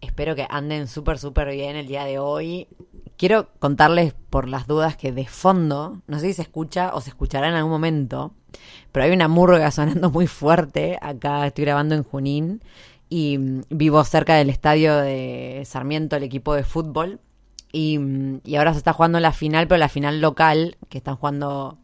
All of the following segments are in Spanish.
Espero que anden súper, súper bien el día de hoy. Quiero contarles por las dudas que de fondo, no sé si se escucha o se escuchará en algún momento, pero hay una murga sonando muy fuerte. Acá estoy grabando en Junín y mm, vivo cerca del estadio de Sarmiento, el equipo de fútbol. Y, mm, y ahora se está jugando la final, pero la final local, que están jugando,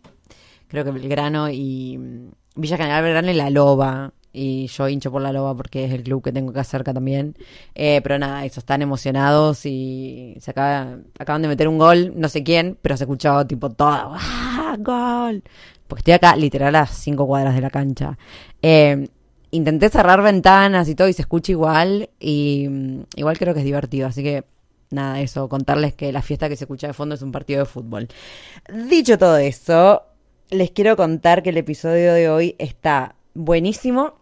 creo que Belgrano y mm, Villa General Belgrano y La Loba y yo hincho por la loba porque es el club que tengo acá cerca también. Eh, pero nada, eso, están emocionados y se acaba, acaban de meter un gol, no sé quién, pero se escuchó tipo todo, ¡ah, gol! Porque estoy acá literal a cinco cuadras de la cancha. Eh, intenté cerrar ventanas y todo y se escucha igual y mm, igual creo que es divertido, así que nada, eso, contarles que la fiesta que se escucha de fondo es un partido de fútbol. Dicho todo eso, les quiero contar que el episodio de hoy está buenísimo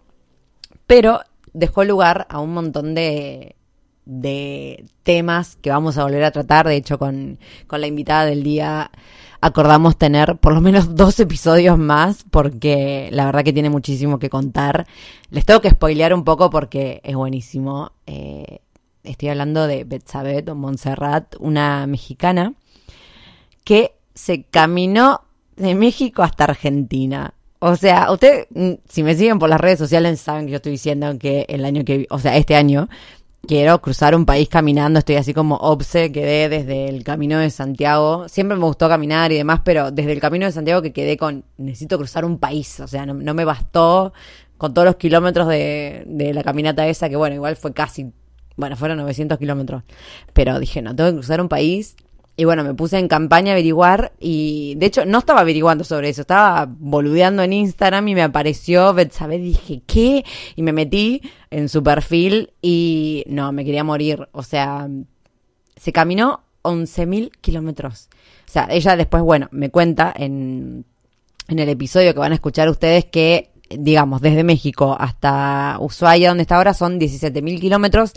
pero dejó lugar a un montón de, de temas que vamos a volver a tratar. De hecho, con, con la invitada del día acordamos tener por lo menos dos episodios más porque la verdad que tiene muchísimo que contar. Les tengo que spoilear un poco porque es buenísimo. Eh, estoy hablando de Betsabet o Montserrat, una mexicana que se caminó de México hasta Argentina. O sea, usted, mm, si me siguen por las redes sociales, saben que yo estoy diciendo que el año que, o sea, este año, quiero cruzar un país caminando, estoy así como obse, quedé desde el camino de Santiago, siempre me gustó caminar y demás, pero desde el camino de Santiago que quedé con, necesito cruzar un país, o sea, no, no me bastó con todos los kilómetros de, de la caminata esa, que bueno, igual fue casi, bueno, fueron 900 kilómetros, pero dije, no, tengo que cruzar un país y bueno, me puse en campaña a averiguar y de hecho no estaba averiguando sobre eso, estaba boludeando en Instagram y me apareció Betsabe, dije, ¿qué? Y me metí en su perfil y no, me quería morir. O sea, se caminó 11.000 kilómetros. O sea, ella después, bueno, me cuenta en, en el episodio que van a escuchar ustedes que, digamos, desde México hasta Ushuaia, donde está ahora, son 17.000 kilómetros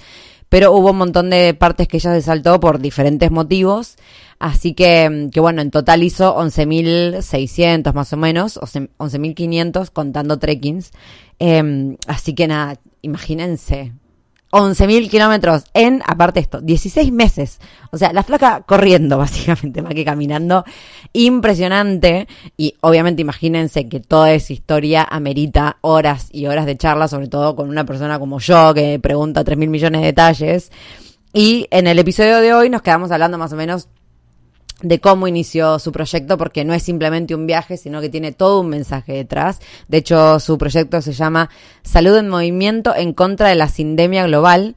pero hubo un montón de partes que ella se saltó por diferentes motivos. Así que, que bueno, en total hizo 11.600 más o menos, 11.500 contando trekkings. Eh, así que nada, imagínense, 11.000 kilómetros en, aparte esto, 16 meses. O sea, la flaca corriendo, básicamente, más que caminando. Impresionante. Y obviamente imagínense que toda esa historia amerita horas y horas de charla, sobre todo con una persona como yo, que pregunta 3.000 millones de detalles. Y en el episodio de hoy nos quedamos hablando más o menos de cómo inició su proyecto, porque no es simplemente un viaje, sino que tiene todo un mensaje detrás. De hecho, su proyecto se llama Salud en Movimiento en contra de la sindemia global,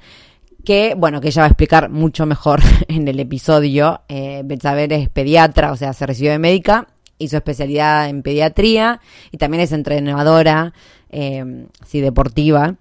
que, bueno, que ella va a explicar mucho mejor en el episodio. Eh, Betsaber es pediatra, o sea, se recibió de médica, hizo especialidad en pediatría y también es entrenadora, eh, sí, deportiva,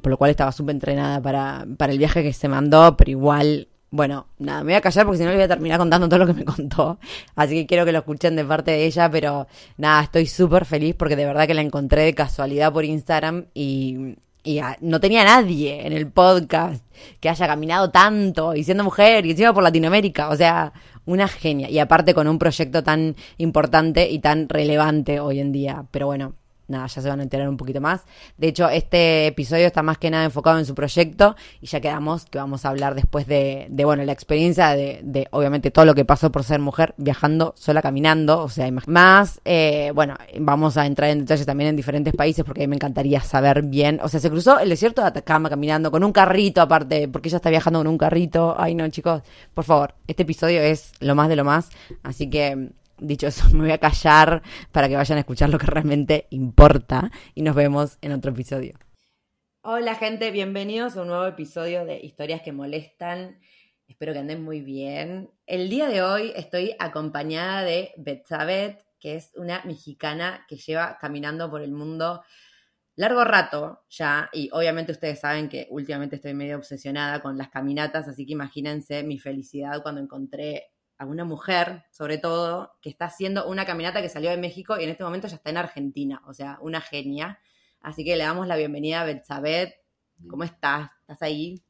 por lo cual estaba súper entrenada para, para el viaje que se mandó, pero igual bueno, nada, me voy a callar porque si no le voy a terminar contando todo lo que me contó. Así que quiero que lo escuchen de parte de ella, pero nada, estoy súper feliz porque de verdad que la encontré de casualidad por Instagram y, y no tenía nadie en el podcast que haya caminado tanto y siendo mujer y encima por Latinoamérica. O sea, una genia. Y aparte con un proyecto tan importante y tan relevante hoy en día. Pero bueno, nada, ya se van a enterar un poquito más. De hecho, este episodio está más que nada enfocado en su proyecto y ya quedamos que vamos a hablar después de, bueno, la experiencia de, de, obviamente, todo lo que pasó por ser mujer viajando sola, caminando, o sea, más, eh, bueno, vamos a entrar en detalles también en diferentes países porque me encantaría saber bien, o sea, se cruzó el desierto de Atacama caminando con un carrito aparte, porque ella está viajando con un carrito. Ay, no, chicos, por favor, este episodio es lo más de lo más, así que Dicho eso, me voy a callar para que vayan a escuchar lo que realmente importa y nos vemos en otro episodio. Hola gente, bienvenidos a un nuevo episodio de Historias que Molestan. Espero que anden muy bien. El día de hoy estoy acompañada de Betsabet, que es una mexicana que lleva caminando por el mundo largo rato ya, y obviamente ustedes saben que últimamente estoy medio obsesionada con las caminatas, así que imagínense mi felicidad cuando encontré a una mujer, sobre todo, que está haciendo una caminata que salió de México y en este momento ya está en Argentina, o sea, una genia. Así que le damos la bienvenida a Betsabet. ¿Cómo estás? ¿Estás ahí?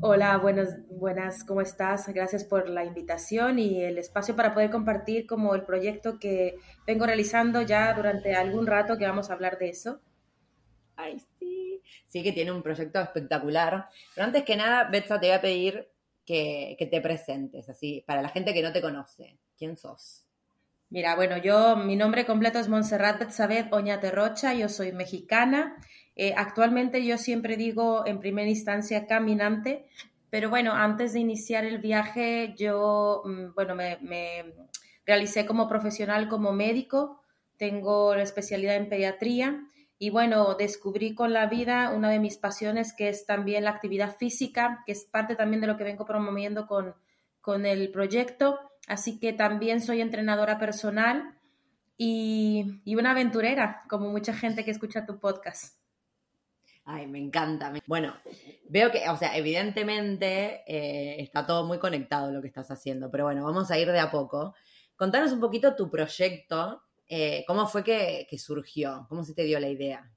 Hola, buenas, buenas, ¿cómo estás? Gracias por la invitación y el espacio para poder compartir como el proyecto que vengo realizando ya durante algún rato que vamos a hablar de eso. Ay, sí. Sí que tiene un proyecto espectacular. Pero antes que nada, Betsa, te voy a pedir que, te presentes, así, para la gente que no te conoce. ¿Quién sos? Mira, bueno, yo, mi nombre completo es Montserrat Betzabet Oñate Rocha, yo soy mexicana. Eh, actualmente yo siempre digo en primera instancia caminante, pero bueno, antes de iniciar el viaje yo, mm, bueno, me, me realicé como profesional, como médico, tengo la especialidad en pediatría y bueno, descubrí con la vida una de mis pasiones que es también la actividad física, que es parte también de lo que vengo promoviendo con, con el proyecto. Así que también soy entrenadora personal y, y, una aventurera, como mucha gente que escucha tu podcast. Ay, me encanta. Bueno, veo que, o sea, evidentemente eh, está todo muy conectado lo que estás haciendo, pero bueno, vamos a ir de a poco. Contanos un poquito tu proyecto eh, ¿Cómo fue que, surgió? ¿Cómo se te dio la idea?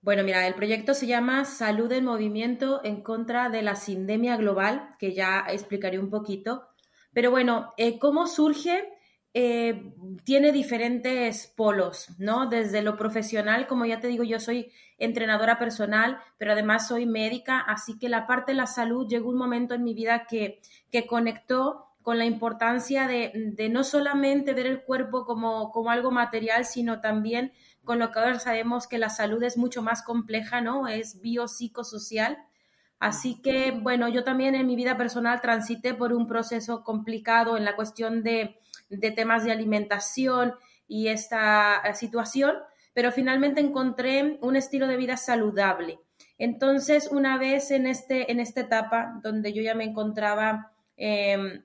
Bueno, mira, el proyecto se llama Salud en Movimiento en contra de la sindemia global, que ya explicaré un poquito. Pero bueno, eh, ¿cómo surge? Eh, tiene diferentes polos, ¿no? Desde lo profesional, como ya te digo, yo soy entrenadora personal, pero además soy médica, así que la parte de la salud llegó un momento en mi vida que, que conectó con la importancia de, no solamente ver el cuerpo como, como, algo material, sino también con lo que ahora sabemos que la salud es mucho más compleja, ¿no? Es biopsicosocial. Así que, bueno, yo también en mi vida personal transité por un proceso complicado en la cuestión de, de temas de alimentación y esta situación, pero finalmente encontré un estilo de vida saludable. Entonces, una vez en, este, en esta etapa donde yo ya me encontraba eh,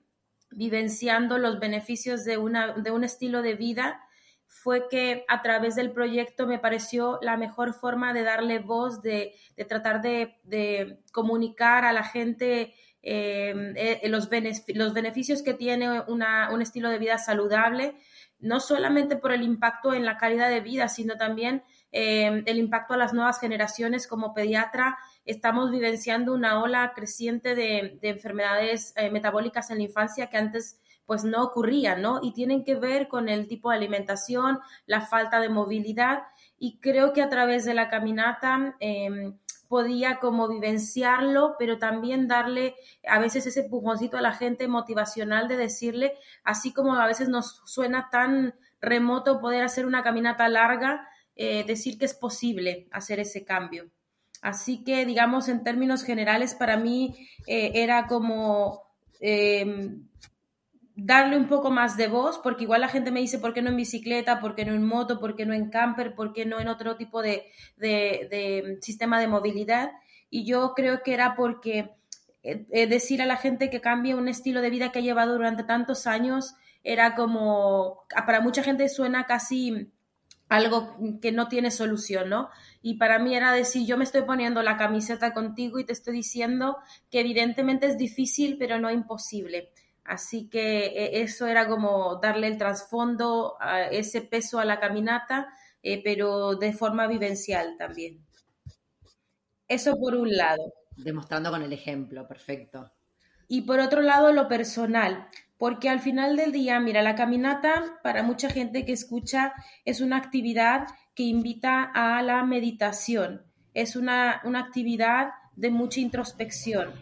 vivenciando los beneficios de, una, de un estilo de vida, fue que a través del proyecto me pareció la mejor forma de darle voz, de, tratar de, comunicar a la gente em, eh, los, los, beneficios que tiene un estilo de vida saludable, no solamente por el impacto en la calidad de vida, sino también em, el impacto a las nuevas generaciones como pediatra estamos vivenciando una ola creciente de, enfermedades eh, metabólicas en la infancia que antes pues no ocurrían, ¿no? Y tienen que ver con el tipo de alimentación, la falta de movilidad y creo que a través de la caminata em, podía como vivenciarlo, pero también darle a veces ese pujoncito a la gente motivacional de decirle, así como a veces nos suena tan remoto poder hacer una caminata larga, eh, decir que es posible hacer ese cambio. Así que, digamos, en términos generales, para mí eh, era como em, darle un poco más de voz, porque igual la gente me dice, ¿por qué no en bicicleta? ¿Por qué no en moto? ¿Por qué no en camper? ¿Por qué no en otro tipo de, sistema de movilidad? Y yo creo que era porque eh, eh, decir a la gente que cambie un estilo de vida que ha llevado durante tantos años era como, para mucha gente suena casi algo que no tiene solución, ¿no? Y para mí era decir, yo me estoy poniendo la camiseta contigo y te estoy diciendo que evidentemente es difícil, pero no imposible. Así que eh, eso era como darle el trasfondo, ese peso a la caminata, eh, pero de forma vivencial también. Eso por un lado. Demostrando con el ejemplo, perfecto. Y por otro lado, lo personal porque al final del día, mira, la caminata para mucha gente que escucha es una actividad que invita a la meditación, es una, una actividad de mucha introspección.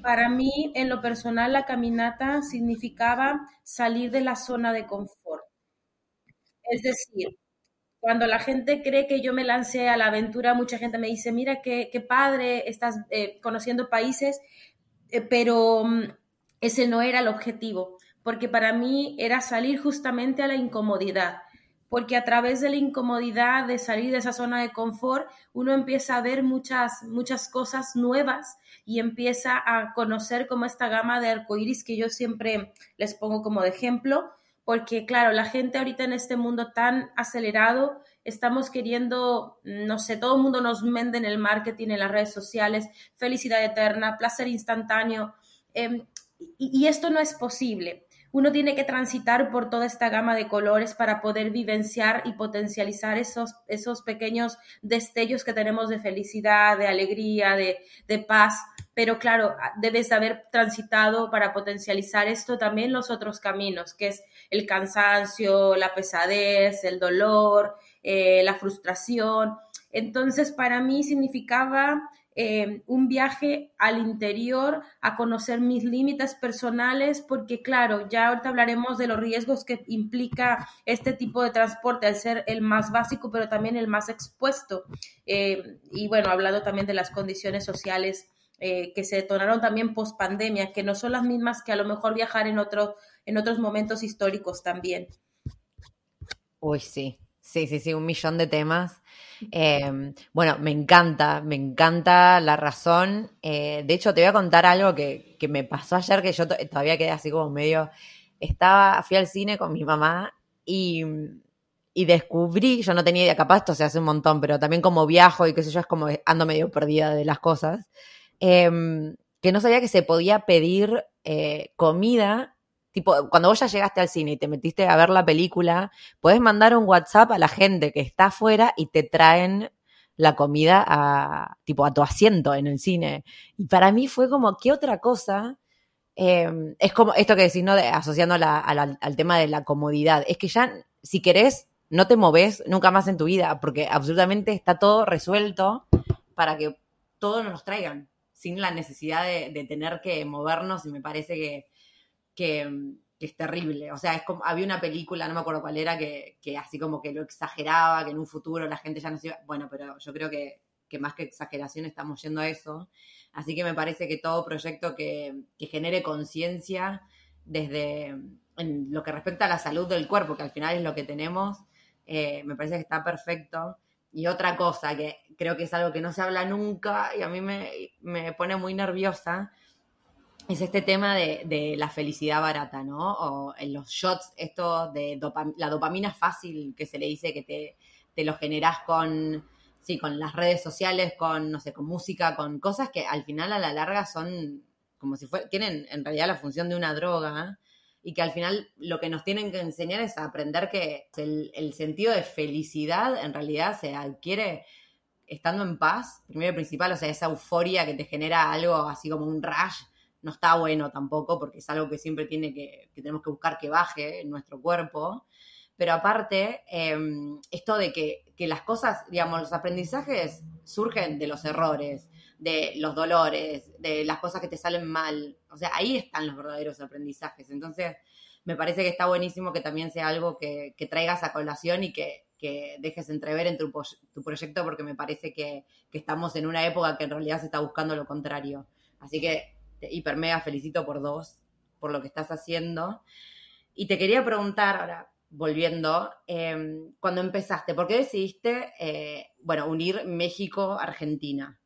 Para mí, en lo personal, la caminata significaba salir de la zona de confort. Es decir, cuando la gente cree que yo me lancé a la aventura, mucha gente me dice, mira qué, padre, estás eh, conociendo países, eh, pero mm, ese no era el objetivo, porque para mí era salir justamente a la incomodidad porque a través de la incomodidad de salir de esa zona de confort, uno empieza a ver muchas, muchas cosas nuevas y empieza a conocer como esta gama de arcoíris que yo siempre les pongo como de ejemplo, porque claro, la gente ahorita en este mundo tan acelerado, estamos queriendo, no sé, todo el mundo nos vende en el marketing, en las redes sociales, felicidad eterna, placer instantáneo, em, y esto no es posible uno tiene que transitar por toda esta gama de colores para poder vivenciar y potencializar esos, esos pequeños destellos que tenemos de felicidad, de alegría, de, de paz. Pero claro, debes haber transitado para potencializar esto también los otros caminos, que es el cansancio, la pesadez, el dolor, eh, la frustración. Entonces, para mí significaba eh, un viaje al interior a conocer mis límites personales, porque claro, ya ahorita hablaremos de los riesgos que implica este tipo de transporte al ser el más básico, pero también el más expuesto. Eh, y bueno, hablando también de las condiciones sociales eh, que se detonaron también post pandemia, que no son las mismas que a lo mejor viajar en, otro, en otros momentos históricos también. Uy, sí, sí, sí, sí, un millón de temas. Em, bueno, me encanta, me encanta la razón. Eh, de hecho, te voy a contar algo que, me pasó ayer, que yo todavía quedé así como medio... Estaba, fui al cine con mi mamá y, descubrí, yo no tenía idea, capaz esto se hace un montón, pero también como viajo y qué sé yo, es como ando medio perdida de las cosas, em, que no sabía que se podía pedir eh, comida tipo, cuando vos ya llegaste al cine y te metiste a ver la película, puedes mandar un WhatsApp a la gente que está afuera y te traen la comida a, tipo, a tu asiento en el cine. Y para mí fue como, ¿qué otra cosa? Em, es como esto que decís, ¿no? asociando al tema de la comodidad. Es que ya, si querés, no te moves nunca más en tu vida, porque absolutamente está todo resuelto para que todos nos traigan, sin la necesidad de tener que movernos, y me parece que, que, es terrible. O sea, es como, había una película, no me acuerdo cuál era, que, así como que lo exageraba, que en un futuro la gente ya no se iba. Bueno, pero yo creo que, más que exageración estamos yendo a eso. Así que me parece que todo proyecto que, genere conciencia desde en lo que respecta a la salud del cuerpo, que al final es lo que tenemos, eh, me parece que está perfecto. Y otra cosa que creo que es algo que no se habla nunca y a mí me, me pone muy nerviosa, es este tema de, la felicidad barata, ¿no? O en los shots, esto de la dopamina fácil que se le dice que te, te lo generás con, sí, con las redes sociales, con, no sé, con música, con cosas que al final a la larga son como si fueran, tienen en realidad la función de una droga y que al final lo que nos tienen que enseñar es aprender que el, el sentido de felicidad en realidad se adquiere estando en paz, primero y principal, o sea, esa euforia que te genera algo así como un rush no está bueno tampoco, porque es algo que siempre tiene que, que tenemos que buscar que baje en nuestro cuerpo. Pero aparte, em, esto de que, las cosas, digamos, los aprendizajes surgen de los errores, de los dolores, de las cosas que te salen mal. O sea, ahí están los verdaderos aprendizajes. Entonces, me parece que está buenísimo que también sea algo que, traigas a colación y que, dejes entrever en tu, tu, proyecto, porque me parece que, que estamos en una época que en realidad se está buscando lo contrario. Así que hiper mega felicito por dos, por lo que estás haciendo. Y te quería preguntar ahora, volviendo, em, cuando empezaste, ¿por qué decidiste, eh, bueno, unir México-Argentina?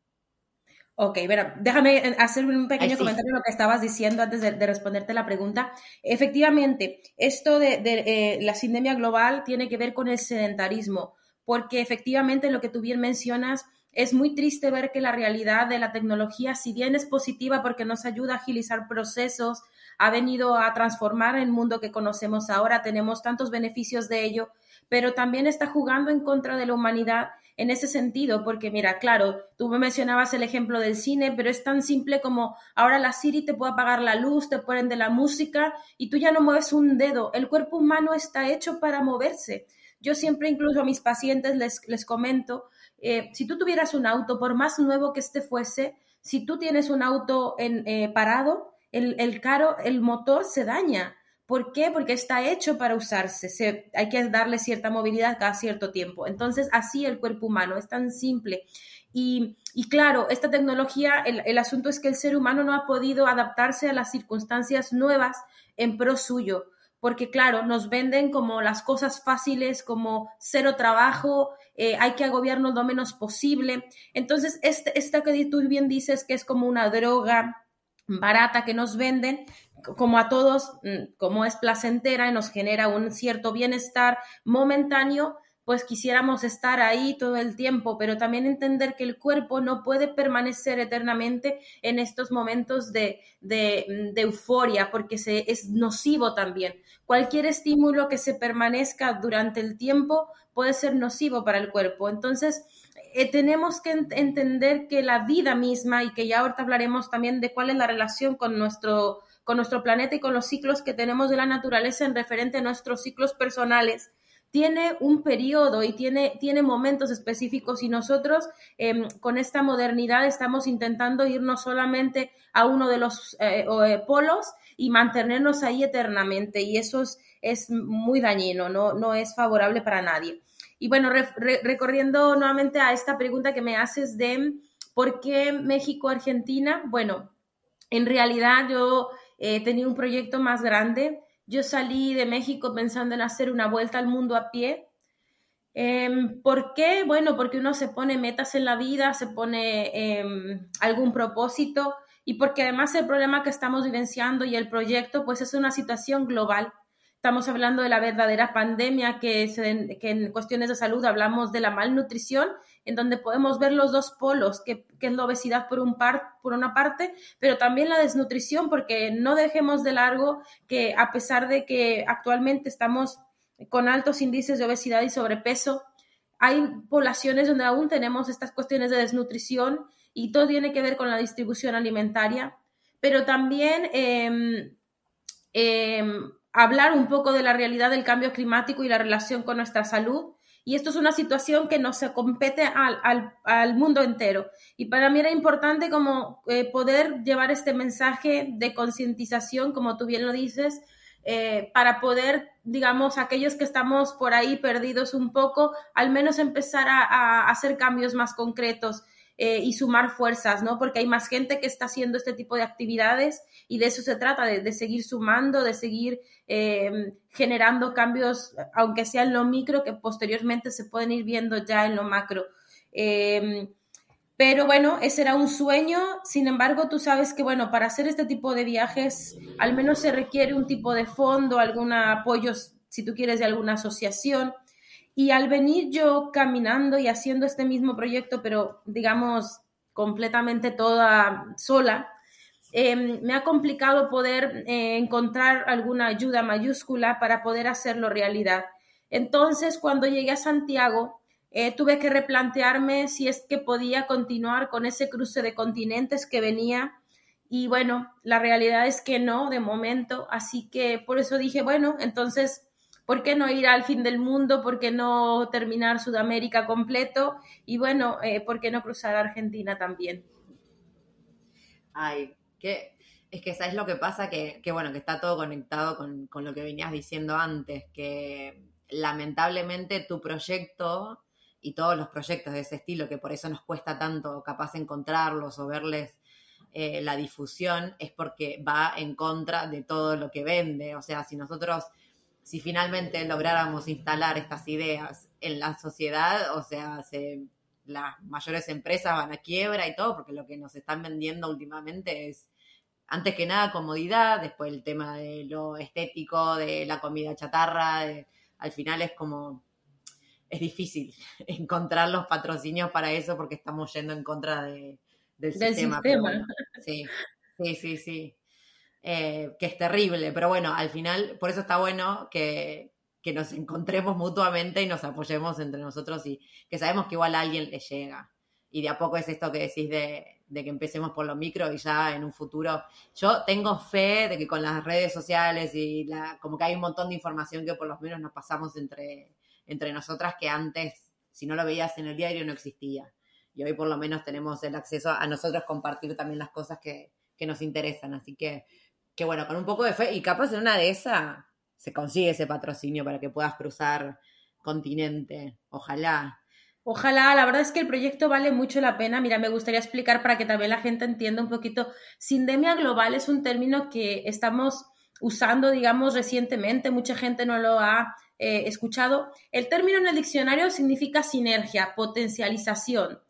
Ok, bueno, déjame hacer un pequeño comentario en lo que estabas diciendo antes de, responderte la pregunta. Efectivamente, esto de, eh, la sindemia global tiene que ver con el sedentarismo, porque efectivamente lo que tú bien mencionas, es muy triste ver que la realidad de la tecnología, si bien es positiva porque nos ayuda a agilizar procesos, ha venido a transformar el mundo que conocemos ahora, tenemos tantos beneficios de ello, pero también está jugando en contra de la humanidad en ese sentido, porque mira, claro, tú me mencionabas el ejemplo del cine, pero es tan simple como ahora la Siri te puede apagar la luz, te ponen de la música y tú ya no mueves un dedo. El cuerpo humano está hecho para moverse. Yo siempre incluso a mis pacientes les, les comento, eh, si tú tuvieras un auto, por más nuevo que este fuese, si tú tienes un auto en, eh, parado, el, el, caro, el motor se daña. ¿Por qué? Porque está hecho para usarse. Se, hay que darle cierta movilidad cada cierto tiempo. Entonces, así el cuerpo humano es tan simple. Y, y claro, esta tecnología, el, el, asunto es que el ser humano no ha podido adaptarse a las circunstancias nuevas en pro suyo. Porque claro, nos venden como las cosas fáciles, como cero trabajo, eh, hay que agobiarnos lo menos posible. Entonces, este, esta que tú bien dices que es como una droga barata que nos venden, como a todos, mm, como es placentera y nos genera un cierto bienestar momentáneo, pues quisiéramos estar ahí todo el tiempo, pero también entender que el cuerpo no puede permanecer eternamente en estos momentos de, de, de euforia, porque se, es nocivo también. Cualquier estímulo que se permanezca durante el tiempo puede ser nocivo para el cuerpo. Entonces, eh, tenemos que ent entender que la vida misma, y que ya ahorita hablaremos también de cuál es la relación con nuestro, con nuestro planeta y con los ciclos que tenemos de la naturaleza en referente a nuestros ciclos personales, tiene un periodo y tiene, tiene momentos específicos y nosotros eh, con esta modernidad estamos intentando irnos solamente a uno de los eh, eh, polos y mantenernos ahí eternamente y eso es, es muy dañino, no, no, es favorable para nadie. Y bueno, re, re, recorriendo nuevamente a esta pregunta que me haces de por qué México-Argentina, bueno, en realidad yo eh, tenía un proyecto más grande yo salí de México pensando en hacer una vuelta al mundo a pie. Eh, ¿Por qué? Bueno, porque uno se pone metas en la vida, se pone eh, algún propósito y porque además el problema que estamos vivenciando y el proyecto pues es una situación global. Estamos hablando de la verdadera pandemia, que, se, que en cuestiones de salud hablamos de la malnutrición en donde podemos ver los dos polos, que, que es la obesidad por, un par, por una parte, pero también la desnutrición, porque no dejemos de largo que a pesar de que actualmente estamos con altos índices de obesidad y sobrepeso, hay poblaciones donde aún tenemos estas cuestiones de desnutrición y todo tiene que ver con la distribución alimentaria, pero también eh, eh, hablar un poco de la realidad del cambio climático y la relación con nuestra salud y esto es una situación que nos compete al, al, mundo entero. Y para mí era importante como eh, poder llevar este mensaje de concientización, como tú bien lo dices, eh, para poder, digamos, aquellos que estamos por ahí perdidos un poco, al menos empezar a, a hacer cambios más concretos eh, y sumar fuerzas, ¿no? Porque hay más gente que está haciendo este tipo de actividades y de eso se trata, de, de seguir sumando, de seguir eh, generando cambios, aunque sea en lo micro, que posteriormente se pueden ir viendo ya en lo macro. Eh, pero bueno, ese era un sueño, sin embargo, tú sabes que, bueno, para hacer este tipo de viajes, al menos se requiere un tipo de fondo, algún apoyo, si tú quieres, de alguna asociación. Y al venir yo caminando y haciendo este mismo proyecto, pero digamos completamente toda sola, eh, me ha complicado poder eh, encontrar alguna ayuda mayúscula para poder hacerlo realidad. Entonces, cuando llegué a Santiago, eh, tuve que replantearme si es que podía continuar con ese cruce de continentes que venía. Y bueno, la realidad es que no, de momento. Así que por eso dije, bueno, entonces ¿por qué no ir al fin del mundo? ¿Por qué no terminar Sudamérica completo? Y bueno, eh, ¿por qué no cruzar Argentina también? Ay, que es que sabes lo que pasa, que, que bueno, que está todo conectado con, con, lo que venías diciendo antes, que lamentablemente tu proyecto y todos los proyectos de ese estilo, que por eso nos cuesta tanto capaz encontrarlos o verles eh, la difusión, es porque va en contra de todo lo que vende. O sea, si nosotros si finalmente lográramos instalar estas ideas en la sociedad, o sea, se, las mayores empresas van a quiebra y todo, porque lo que nos están vendiendo últimamente es, antes que nada, comodidad, después el tema de lo estético, de la comida chatarra, de, al final es como, es difícil encontrar los patrocinios para eso porque estamos yendo en contra de, del, del, sistema. sistema. Bueno, sí, sí, sí, sí eh, que es terrible, pero bueno, al final, por eso está bueno que, que nos encontremos mutuamente y nos apoyemos entre nosotros y que sabemos que igual a alguien le llega. Y de a poco es esto que decís de, que empecemos por lo micro y ya en un futuro. Yo tengo fe de que con las redes sociales y como que hay un montón de información que por lo menos nos pasamos entre, entre nosotras que antes, si no lo veías en el diario, no existía. Y hoy por lo menos tenemos el acceso a nosotros compartir también las cosas que, que nos interesan. Así que, que bueno, con un poco de fe y capaz en una de esas se consigue ese patrocinio para que puedas cruzar continente. Ojalá. Ojalá, la verdad es que el proyecto vale mucho la pena. Mira, me gustaría explicar para que también la gente entienda un poquito. Sindemia global es un término que estamos usando, digamos, recientemente. Mucha gente no lo ha eh, escuchado. El término en el diccionario significa sinergia, potencialización.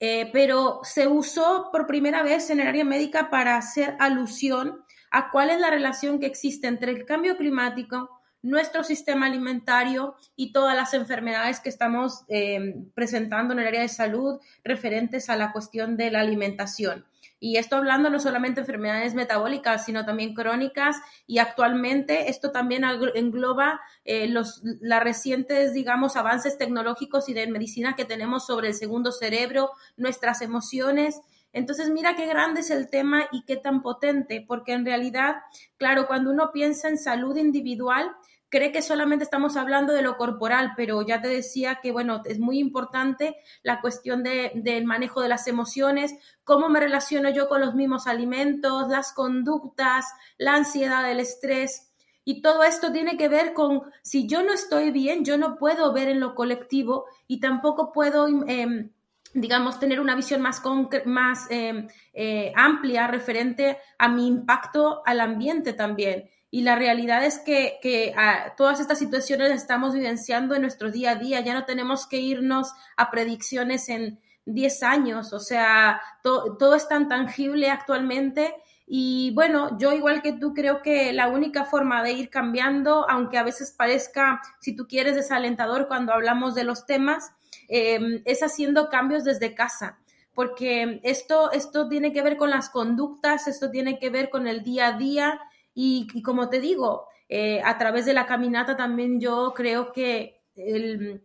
Eh, pero se usó por primera vez en el área médica para hacer alusión a cuál es la relación que existe entre el cambio climático, nuestro sistema alimentario y todas las enfermedades que estamos eh, presentando en el área de salud referentes a la cuestión de la alimentación. Y esto hablando no solamente de enfermedades metabólicas, sino también crónicas. Y actualmente esto también engloba eh, los las recientes, digamos, avances tecnológicos y de medicina que tenemos sobre el segundo cerebro, nuestras emociones entonces, mira qué grande es el tema y qué tan potente, porque en realidad, claro, cuando uno piensa en salud individual, cree que solamente estamos hablando de lo corporal, pero ya te decía que, bueno, es muy importante la cuestión del manejo de las emociones, cómo me relaciono yo con los mismos alimentos, las conductas, la ansiedad, el estrés. Y todo esto tiene que ver con, si yo no estoy bien, yo no puedo ver en lo colectivo y tampoco puedo... Eh, digamos, tener una visión más, más eh, eh, amplia referente a mi impacto al ambiente también. Y la realidad es que, ah, todas estas situaciones estamos vivenciando en nuestro día a día. Ya no tenemos que irnos a predicciones en 10 años. O sea, todo es tan tangible actualmente. Y bueno, yo igual que tú creo que la única forma de ir cambiando, aunque a veces parezca, si tú quieres, desalentador cuando hablamos de los temas, Em, es haciendo cambios desde casa, porque esto, esto tiene que ver con las conductas, esto tiene que ver con el día a día y, como te digo, eh, a través de la caminata también yo creo que eh,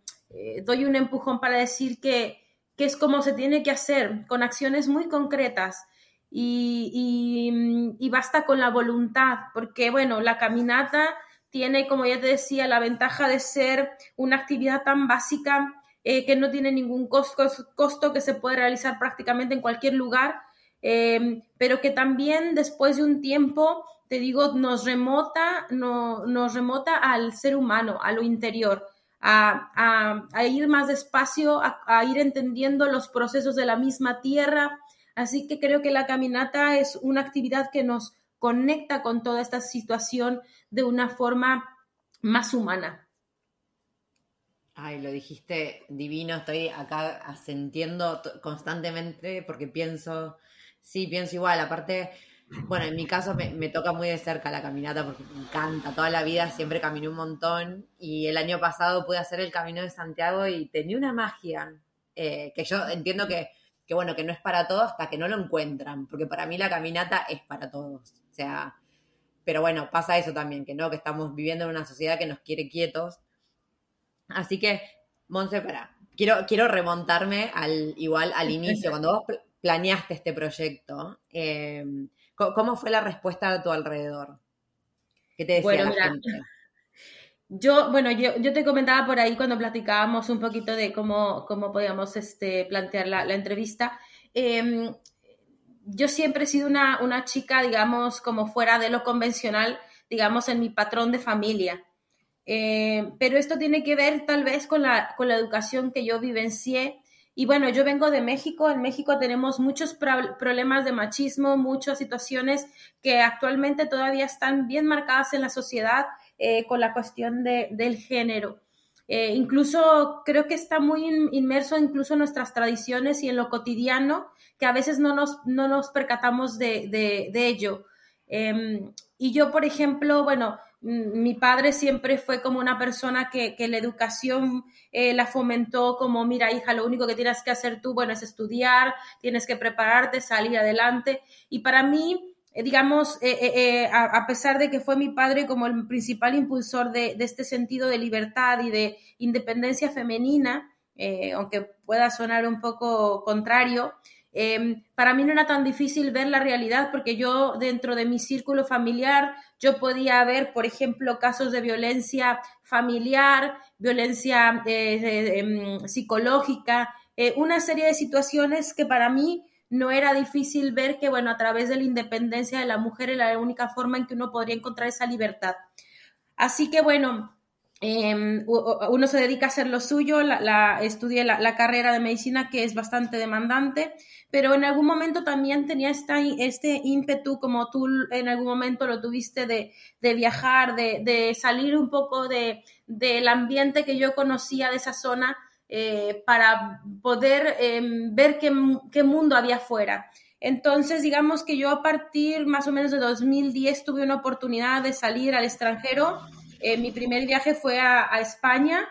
doy un empujón para decir que, que, es como se tiene que hacer, con acciones muy concretas. Y, y, basta con la voluntad, porque bueno, la caminata tiene, como ya te decía, la ventaja de ser una actividad tan básica eh, que no tiene ningún costo, que se puede realizar prácticamente en cualquier lugar, eh, pero que también después de un tiempo, te digo, nos remota, no, nos remota al ser humano, a lo interior. A, ir más despacio, a, ir entendiendo los procesos de la misma tierra. Así que creo que la caminata es una actividad que nos conecta con toda esta situación de una forma más humana. Ay, lo dijiste divino, estoy acá asentiendo constantemente porque pienso, sí, pienso igual, aparte, bueno, en mi caso me, toca muy de cerca la caminata porque me encanta, toda la vida siempre caminé un montón y el año pasado pude hacer el Camino de Santiago y tenía una magia eh, que yo entiendo que, que, bueno, que no es para todos hasta que no lo encuentran, porque para mí la caminata es para todos, o sea, pero bueno, pasa eso también, que no, que estamos viviendo en una sociedad que nos quiere quietos Así que, Monse, para, quiero, quiero remontarme al igual al inicio, cuando vos planeaste este proyecto, em, ¿cómo fue la respuesta a tu alrededor? ¿Qué te decía la gente? Yo, bueno, yo, yo, te comentaba por ahí cuando platicábamos un poquito de cómo, cómo podíamos este, plantear la, entrevista. Em, yo siempre he sido una, una, chica, digamos, como fuera de lo convencional, digamos, en mi patrón de familia. Eh, pero esto tiene que ver tal vez con la, con la educación que yo vivencié. Y bueno, yo vengo de México. En México tenemos muchos problemas de machismo, muchas situaciones que actualmente todavía están bien marcadas en la sociedad eh, con la cuestión de, del género. Eh, incluso creo que está muy inmerso incluso en nuestras tradiciones y en lo cotidiano, que a veces no nos, no nos percatamos de, de, de ello. Em, y yo, por ejemplo, bueno, mi padre siempre fue como una persona que, la educación eh, la fomentó como, mira hija, lo único que tienes que hacer tú, bueno, es estudiar, tienes que prepararte, salir adelante. Y para mí, digamos, a, pesar de que fue mi padre como el principal impulsor de este sentido de libertad y de independencia femenina, aunque pueda sonar un poco contrario, Em, para mí no era tan difícil ver la realidad porque yo dentro de mi círculo familiar yo podía ver, por ejemplo, casos de violencia familiar, violencia eh, em, psicológica, eh, una serie de situaciones que para mí no era difícil ver que, bueno, a través de la independencia de la mujer era la única forma en que uno podría encontrar esa libertad. Así que, bueno, Em, uno se dedica a hacer lo suyo, la, estudié la, carrera de medicina que es bastante demandante, pero en algún momento también tenía este ímpetu, como tú en algún momento lo tuviste, de, viajar, de, salir un poco de, del ambiente que yo conocía de esa zona eh, para poder em, ver qué, qué mundo había afuera. Entonces, digamos que yo a partir más o menos de 2010 tuve una oportunidad de salir al extranjero eh, mi primer viaje fue a, España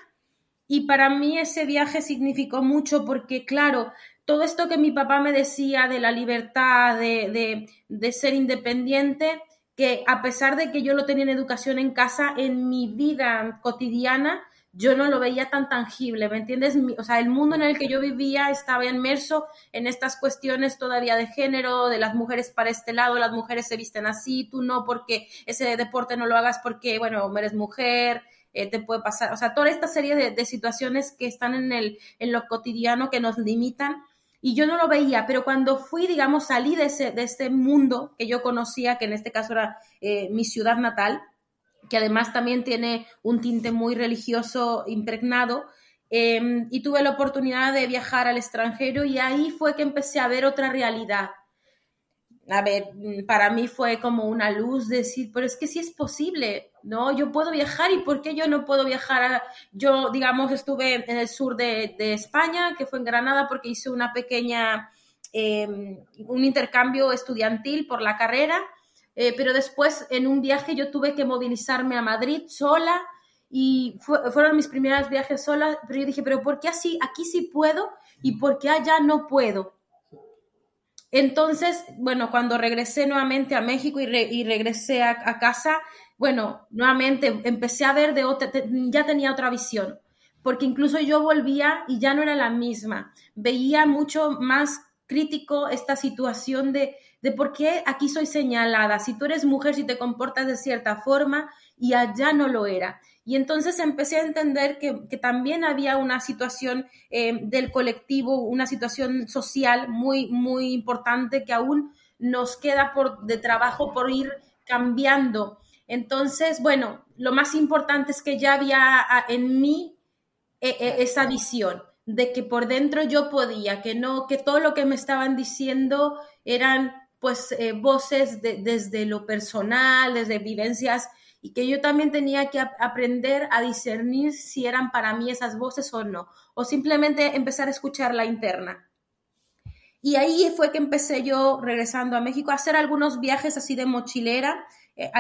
y para mí ese viaje significó mucho porque, claro, todo esto que mi papá me decía de la libertad, de, de, ser independiente, que a pesar de que yo lo tenía en educación en casa, en mi vida cotidiana yo no lo veía tan tangible, ¿me entiendes? O sea, el mundo en el que yo vivía estaba inmerso en estas cuestiones todavía de género, de las mujeres para este lado, las mujeres se visten así, tú no, porque ese deporte no lo hagas porque, bueno, eres mujer, eh, te puede pasar, o sea, toda esta serie de, situaciones que están en, el, en lo cotidiano, que nos limitan, y yo no lo veía, pero cuando fui, digamos, salí de, ese, de este mundo que yo conocía, que en este caso era eh, mi ciudad natal, que además también tiene un tinte muy religioso impregnado. Em, y tuve la oportunidad de viajar al extranjero y ahí fue que empecé a ver otra realidad. A ver, para mí fue como una luz decir, pero es que sí es posible, ¿no? Yo puedo viajar y ¿por qué yo no puedo viajar? Yo, digamos, estuve en el sur de, España, que fue en Granada, porque hice una pequeña, em, un intercambio estudiantil por la carrera eh, pero después en un viaje yo tuve que movilizarme a Madrid sola y fueron mis primeros viajes sola, pero yo dije, pero ¿por qué así? Aquí sí puedo y ¿por qué allá no puedo? Entonces, bueno, cuando regresé nuevamente a México y, regresé a, casa, bueno, nuevamente empecé a ver de otra, ya tenía otra visión, porque incluso yo volvía y ya no era la misma, veía mucho más crítico esta situación de, de por qué aquí soy señalada, si tú eres mujer, si te comportas de cierta forma y allá no lo era. Y entonces empecé a entender que, también había una situación eh, del colectivo, una situación social muy, muy importante que aún nos queda por, de trabajo por ir cambiando. Entonces, bueno, lo más importante es que ya había en mí eh, eh, esa visión de que por dentro yo podía, que no, que todo lo que me estaban diciendo eran pues eh, voces desde lo personal, desde vivencias, y que yo también tenía que aprender a discernir si eran para mí esas voces o no, o simplemente empezar a escuchar la interna. Y ahí fue que empecé yo, regresando a México, a hacer algunos viajes así de mochilera, eh,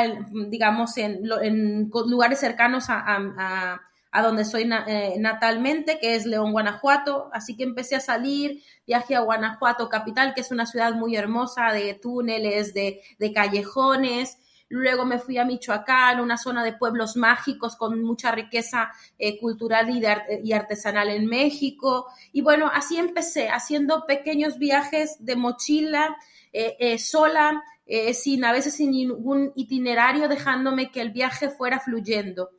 digamos, en, lugares cercanos a donde soy eh, natalmente, que es León, Guanajuato. Así que empecé a salir, viajé a Guanajuato capital, que es una ciudad muy hermosa de túneles, de, callejones. Luego me fui a Michoacán, una zona de pueblos mágicos con mucha riqueza eh, cultural y, artesanal en México. Y bueno, así empecé, haciendo pequeños viajes de mochila, eh, sola, sin a veces sin ningún itinerario, dejándome que el viaje fuera fluyendo.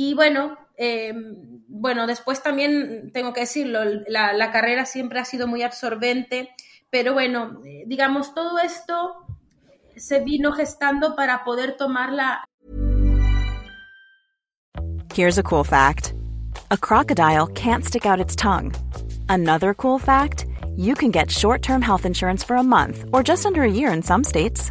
Y bueno, eh, bueno, después también tengo que decirlo, la, carrera siempre ha sido muy absorbente, pero bueno, eh, digamos, todo esto se vino gestando para poder tomarla. Here's a cool fact. A crocodile can't stick out its tongue. Another cool fact, you can get short-term health insurance for a month or just under a year in some states.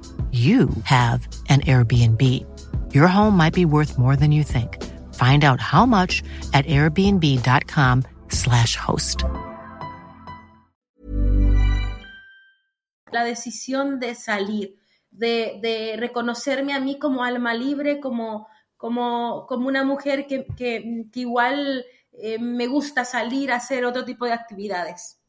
you have an Airbnb. Your home might be worth more than you think. Find out how much at airbnb.com/slash host. La decisión de salir, de, de, reconocerme a mí como alma libre, como, como, como una mujer que, que, que igual eh, me gusta salir a hacer otro tipo de actividades.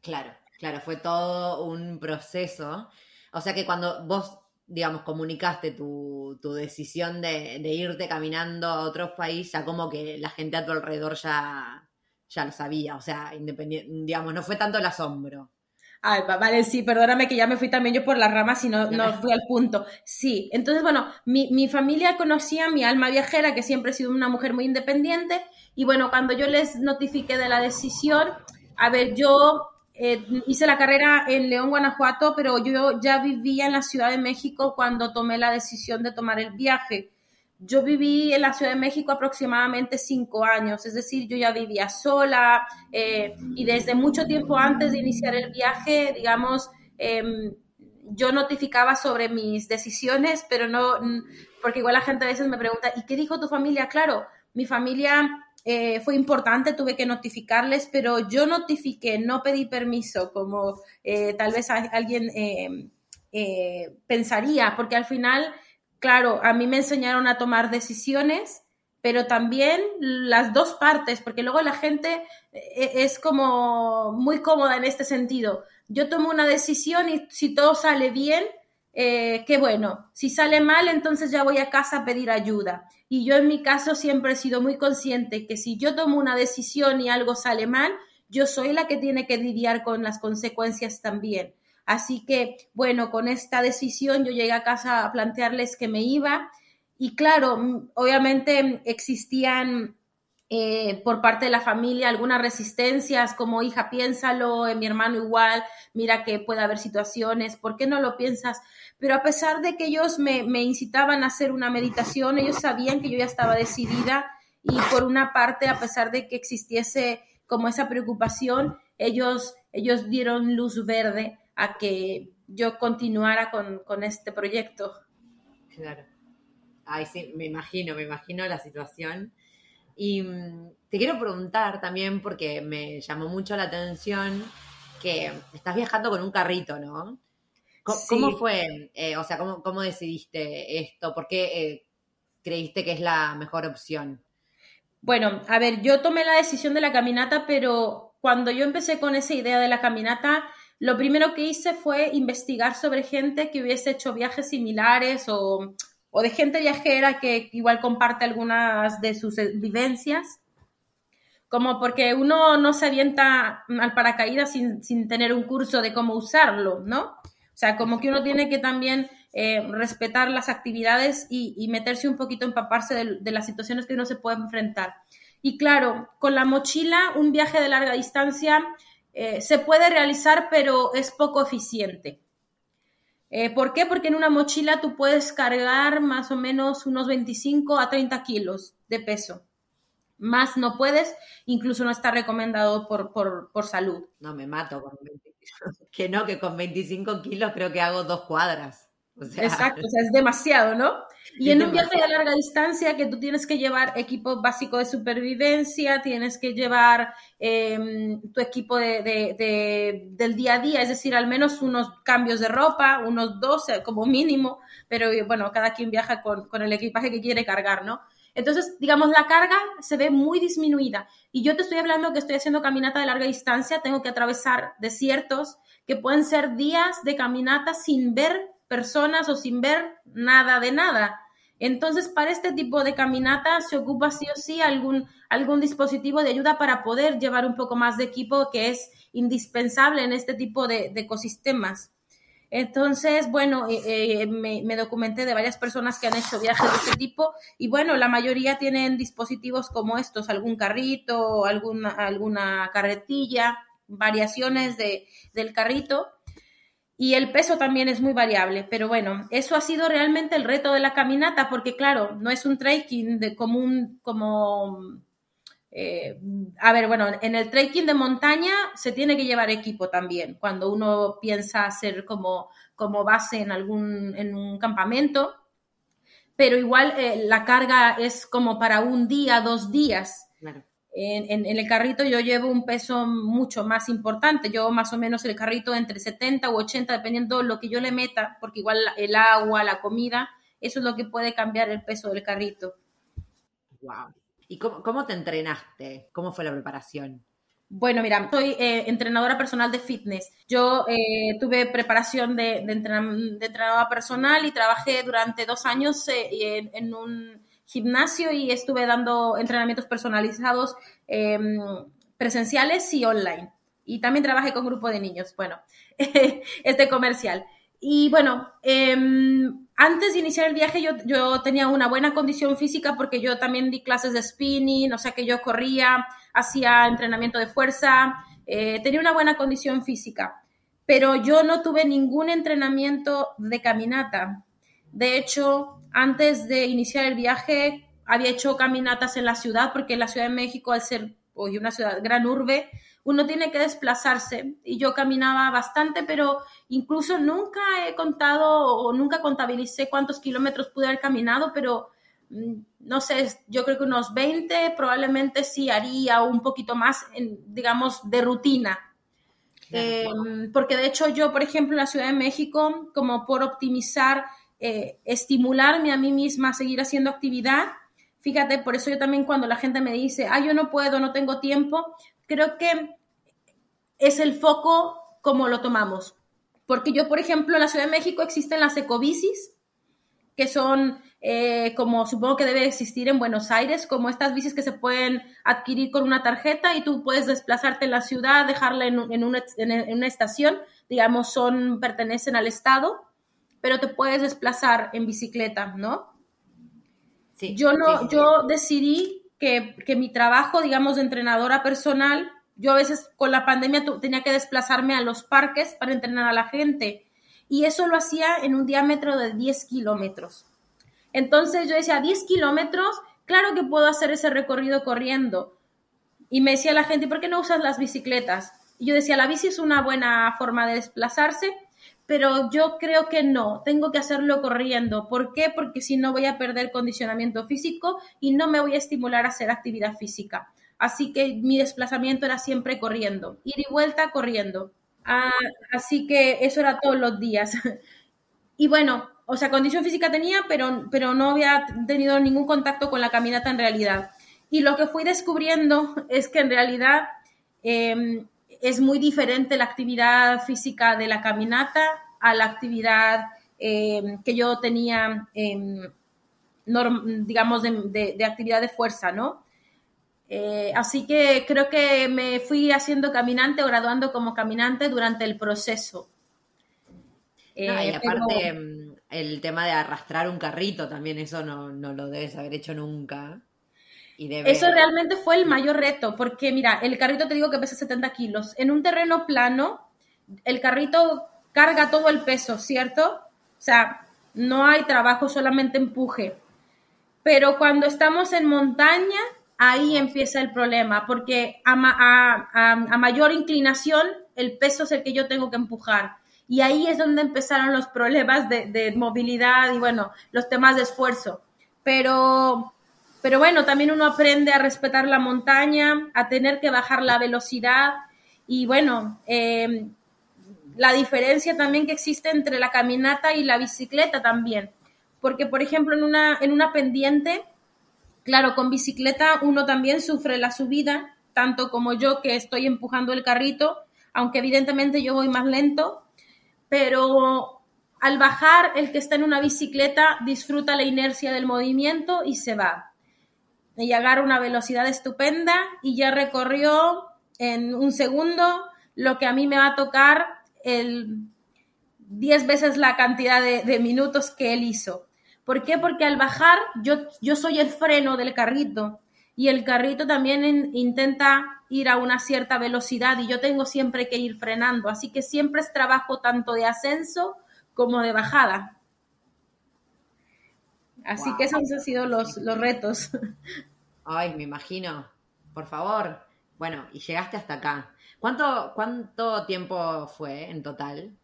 Claro. Claro, fue todo un proceso. O sea que cuando vos, digamos, comunicaste tu, tu decisión de, de, irte caminando a otros países, ya como que la gente a tu alrededor ya, ya lo sabía. O sea, independiente, digamos, no fue tanto el asombro. Ay, vale, sí, perdóname que ya me fui también yo por las ramas y no, no fui al punto. Sí, entonces, bueno, mi, mi familia conocía mi alma viajera, que siempre he sido una mujer muy independiente, y bueno, cuando yo les notifiqué de la decisión, a ver, yo eh, hice la carrera en León, Guanajuato, pero yo ya vivía en la Ciudad de México cuando tomé la decisión de tomar el viaje. Yo viví en la Ciudad de México aproximadamente cinco años, es decir, yo ya vivía sola eh, y desde mucho tiempo antes de iniciar el viaje, digamos, eh, yo notificaba sobre mis decisiones, pero no, porque igual la gente a veces me pregunta, ¿y qué dijo tu familia? Claro, mi familia eh, fue importante, tuve que notificarles, pero yo notifiqué, no pedí permiso, como eh, tal vez alguien eh, pensaría, porque al final, claro, a mí me enseñaron a tomar decisiones, pero también las dos partes, porque luego la gente es como muy cómoda en este sentido. Yo tomo una decisión y si todo sale bien, eh, qué bueno. Si sale mal, entonces ya voy a casa a pedir ayuda. Y yo en mi caso siempre he sido muy consciente que si yo tomo una decisión y algo sale mal, yo soy la que tiene que lidiar con las consecuencias también. Así que, bueno, con esta decisión yo llegué a casa a plantearles que me iba y claro, obviamente existían eh, por parte de la familia algunas resistencias como hija piénsalo, eh, mi hermano igual, mira que puede haber situaciones, ¿por qué no lo piensas? Pero a pesar de que ellos me, me incitaban a hacer una meditación, ellos sabían que yo ya estaba decidida y por una parte, a pesar de que existiese como esa preocupación, ellos, ellos dieron luz verde a que yo continuara con, con este proyecto. Claro. Ay, sí, me imagino, me imagino la situación. Y mm, te quiero preguntar también, porque me llamó mucho la atención, que estás viajando con un carrito, ¿no? ¿Cómo, fue? Eh, o sea, ¿cómo, ¿cómo, decidiste esto? ¿Por qué eh, creíste que es la mejor opción? Bueno, a ver, yo tomé la decisión de la caminata, pero cuando yo empecé con esa idea de la caminata, lo primero que hice fue investigar sobre gente que hubiese hecho viajes similares o, o de gente viajera que igual comparte algunas de sus eh, vivencias, como porque uno no se avienta al paracaídas sin, sin tener un curso de cómo usarlo, ¿no? O sea, como que uno tiene que también eh, respetar las actividades y, meterse un poquito, empaparse de, de, las situaciones que uno se puede enfrentar. Y claro, con la mochila, un viaje de larga distancia eh, se puede realizar, pero es poco eficiente. Eh, ¿Por qué? Porque en una mochila tú puedes cargar más o menos unos 25 a 30 kilos de peso. Más no puedes, incluso no está recomendado por, por, por salud. No, me mato con 25. Que no, que con 25 kilos creo que hago dos cuadras. Exacto, o sea, es demasiado, ¿no? Y en un viaje de larga distancia que tú tienes que llevar equipo básico de supervivencia, tienes que llevar em, tu equipo de, del día a día, es decir, al menos unos cambios de ropa, unos 12 como mínimo, pero bueno, cada quien viaja con, con el equipaje que quiere cargar, ¿no? Entonces, digamos, la carga se ve muy disminuida. Y yo te estoy hablando que estoy haciendo caminata de larga distancia, tengo que atravesar desiertos que pueden ser días de caminata sin ver personas o sin ver nada de nada. Entonces, para este tipo de caminata se ocupa sí o sí algún, algún dispositivo de ayuda para poder llevar un poco más de equipo que es indispensable en este tipo de, ecosistemas. Entonces, bueno, eh, eh, me, me, documenté de varias personas que han hecho viajes de este tipo y bueno, la mayoría tienen dispositivos como estos, algún carrito, alguna, alguna carretilla, variaciones de, del carrito y el peso también es muy variable, pero bueno, eso ha sido realmente el reto de la caminata, porque claro, no es un trekking de común como... Eh, a ver, bueno, en el trekking de montaña se tiene que llevar equipo también, cuando uno piensa hacer como, como base en algún en un campamento, pero igual eh, la carga es como para un día, dos días. Claro. En, el carrito yo llevo un peso mucho más importante. Yo más o menos el carrito entre 70 u 80, dependiendo de lo que yo le meta, porque igual el agua, la comida, eso es lo que puede cambiar el peso del carrito. Wow. ¿Y cómo, te entrenaste? ¿Cómo fue la preparación? Bueno, mira, soy eh, entrenadora personal de fitness. Yo eh, tuve preparación de, de, entrenadora personal y trabajé durante dos años eh, en, un gimnasio y estuve dando entrenamientos personalizados em, presenciales y online. Y también trabajé con grupo de niños. Bueno, este comercial. Y bueno, em, antes de iniciar el viaje yo, yo, tenía una buena condición física porque yo también di clases de spinning, o sea que yo corría, hacía entrenamiento de fuerza, eh, tenía una buena condición física, pero yo no tuve ningún entrenamiento de caminata. De hecho, antes de iniciar el viaje había hecho caminatas en la ciudad, porque en la Ciudad de México, al ser hoy una ciudad gran urbe, uno tiene que desplazarse. Y yo caminaba bastante, pero incluso nunca he contado o nunca contabilicé cuántos kilómetros pude haber caminado, pero mm, no sé, yo creo que unos 20, probablemente sí haría un poquito más, digamos, de rutina. Em, porque de hecho yo, por ejemplo, en la Ciudad de México, como por optimizar eh, estimularme a mí misma a seguir haciendo actividad. Fíjate, por eso yo también cuando la gente me dice, ah, yo no puedo, no tengo tiempo, creo que es el foco como lo tomamos. Porque yo, por ejemplo, en la Ciudad de México existen las ecobicis, que son eh, como supongo que debe existir en Buenos Aires, como estas bicis que se pueden adquirir con una tarjeta y tú puedes desplazarte en la ciudad, dejarla en, una, en una, estación, digamos, son, pertenecen al Estado pero te puedes desplazar en bicicleta, ¿no? Sí, yo no, yo decidí que, mi trabajo, digamos, de entrenadora personal, yo a veces con la pandemia tenía que desplazarme a los parques para entrenar a la gente y eso lo hacía en un diámetro de 10 kilómetros. Entonces yo decía, 10 kilómetros, claro que puedo hacer ese recorrido corriendo. Y me decía la gente, ¿por qué no usas las bicicletas? Y yo decía, la bici es una buena forma de desplazarse, pero yo creo que no, tengo que hacerlo corriendo. ¿Por qué? Porque si no voy a perder condicionamiento físico y no me voy a estimular a hacer actividad física. Así que mi desplazamiento era siempre corriendo, ir y vuelta corriendo. Ah, así que eso era todos los días. y bueno, o sea, condición física tenía, pero, pero no había tenido ningún contacto con la caminata en realidad. Y lo que fui descubriendo es que en realidad em, es muy diferente la actividad física de la caminata a la actividad eh, que yo tenía, digamos, de, actividad de fuerza, ¿no? Eh, así que creo que me fui haciendo caminante o graduando como caminante durante el proceso. y eh, aparte, mm, el tema de arrastrar un carrito también, eso no, no lo debes haber hecho nunca. Eso realmente fue el mayor reto, porque mira, el carrito te digo que pesa 70 kilos. En un terreno plano, el carrito carga todo el peso, ¿cierto? O sea, no hay trabajo, solamente empuje. Pero cuando estamos en montaña, ahí empieza el problema, porque a, mayor inclinación, el peso es el que yo tengo que empujar. Y ahí es donde empezaron los problemas de, movilidad y, bueno, los temas de esfuerzo. Pero, pero bueno, también uno aprende a respetar la montaña, a tener que bajar la velocidad. Y bueno, eh, la diferencia también que existe entre la caminata y la bicicleta también. Porque, por ejemplo, en una, en una pendiente, claro, con bicicleta uno también sufre la subida, tanto como yo que estoy empujando el carrito, aunque evidentemente yo voy más lento, pero al bajar el que está en una bicicleta disfruta la inercia del movimiento y se va. Y agarra una velocidad estupenda y ya recorrió en un segundo lo que a mí me va a tocar el 10 veces la cantidad de, minutos que él hizo. ¿Por qué? Porque al bajar yo, yo soy el freno del carrito y el carrito también intenta ir a una cierta velocidad y yo tengo siempre que ir frenando. Así que siempre es trabajo tanto de ascenso como de bajada. Así que esos han sido los, los retos. Ay, me imagino. Por favor. Bueno, y llegaste hasta acá. ¿Cuánto, cuánto tiempo fue en total?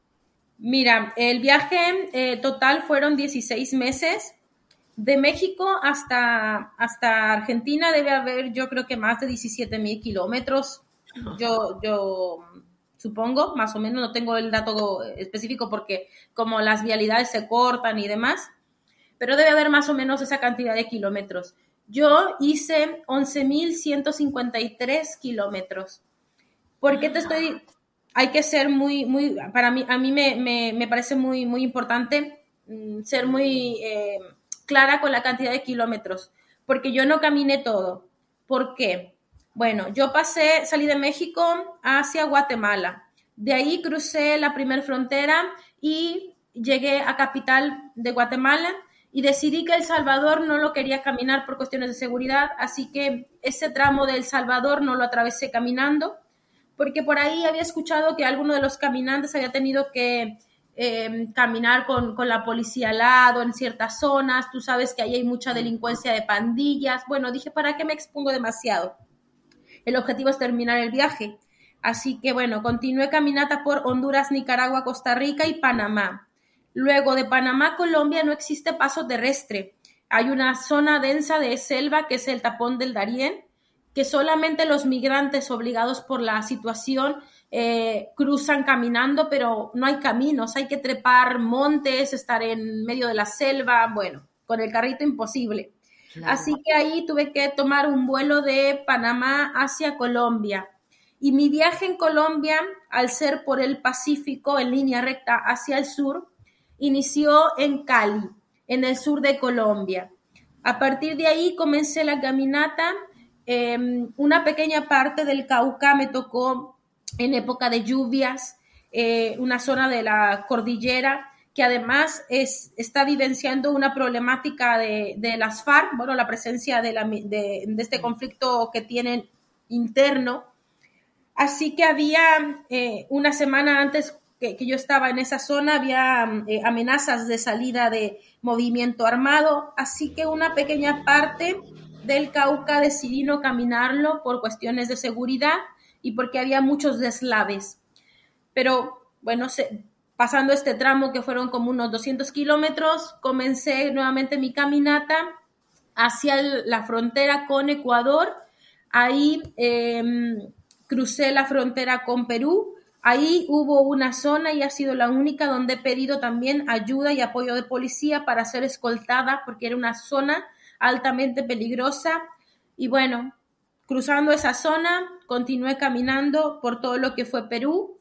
Mira, el viaje eh, total fueron 16 meses. De México hasta, hasta Argentina debe haber, yo creo que más de 17 mil kilómetros. Yo, yo supongo, más o menos, no tengo el dato específico porque como las vialidades se cortan y demás, pero debe haber más o menos esa cantidad de kilómetros. Yo hice 11.153 kilómetros. ¿Por qué te estoy...? Hay que ser muy, muy, para mí, a mí me, parece muy, muy importante mm, ser muy eh, clara con la cantidad de kilómetros, porque yo no caminé todo. ¿Por qué? Bueno, yo pasé, salí de México hacia Guatemala. De ahí crucé la primera frontera y llegué a capital de Guatemala y decidí que El Salvador no lo quería caminar por cuestiones de seguridad, así que ese tramo de El Salvador no lo atravesé caminando porque por ahí había escuchado que alguno de los caminantes había tenido que eh, caminar con, la policía al lado en ciertas zonas, tú sabes que ahí hay mucha delincuencia de pandillas, bueno, dije, ¿para qué me expongo demasiado? El objetivo es terminar el viaje. Así que bueno, continué caminata por Honduras, Nicaragua, Costa Rica y Panamá. Luego de Panamá, Colombia, no existe paso terrestre. Hay una zona densa de selva que es el tapón del Darién, que solamente los migrantes obligados por la situación eh, cruzan caminando, pero no hay caminos, hay que trepar montes, estar en medio de la selva, bueno, con el carrito imposible. Así que ahí tuve que tomar un vuelo de Panamá hacia Colombia. Y mi viaje en Colombia, al ser por el Pacífico en línea recta hacia el sur, inició en Cali, en el sur de Colombia. A partir de ahí comencé la caminata Em, una pequeña parte del Cauca me tocó en época de lluvias, eh, una zona de la cordillera que además es, está vivenciando una problemática de, las FARC, bueno, la presencia de, este conflicto que tienen interno. Así que había eh, una semana antes que, yo estaba en esa zona, había eh, amenazas de salida de movimiento armado, así que una pequeña parte del Cauca decidí no caminarlo por cuestiones de seguridad y porque había muchos deslaves. Pero bueno, pasando este tramo que fueron como unos 200 kilómetros, comencé nuevamente mi caminata hacia la frontera con Ecuador. Ahí em, crucé la frontera con Perú. Ahí hubo una zona y ha sido la única donde he pedido también ayuda y apoyo de policía para ser escoltada porque era una zona altamente peligrosa. Y bueno, cruzando esa zona, continué caminando por todo lo que fue Perú.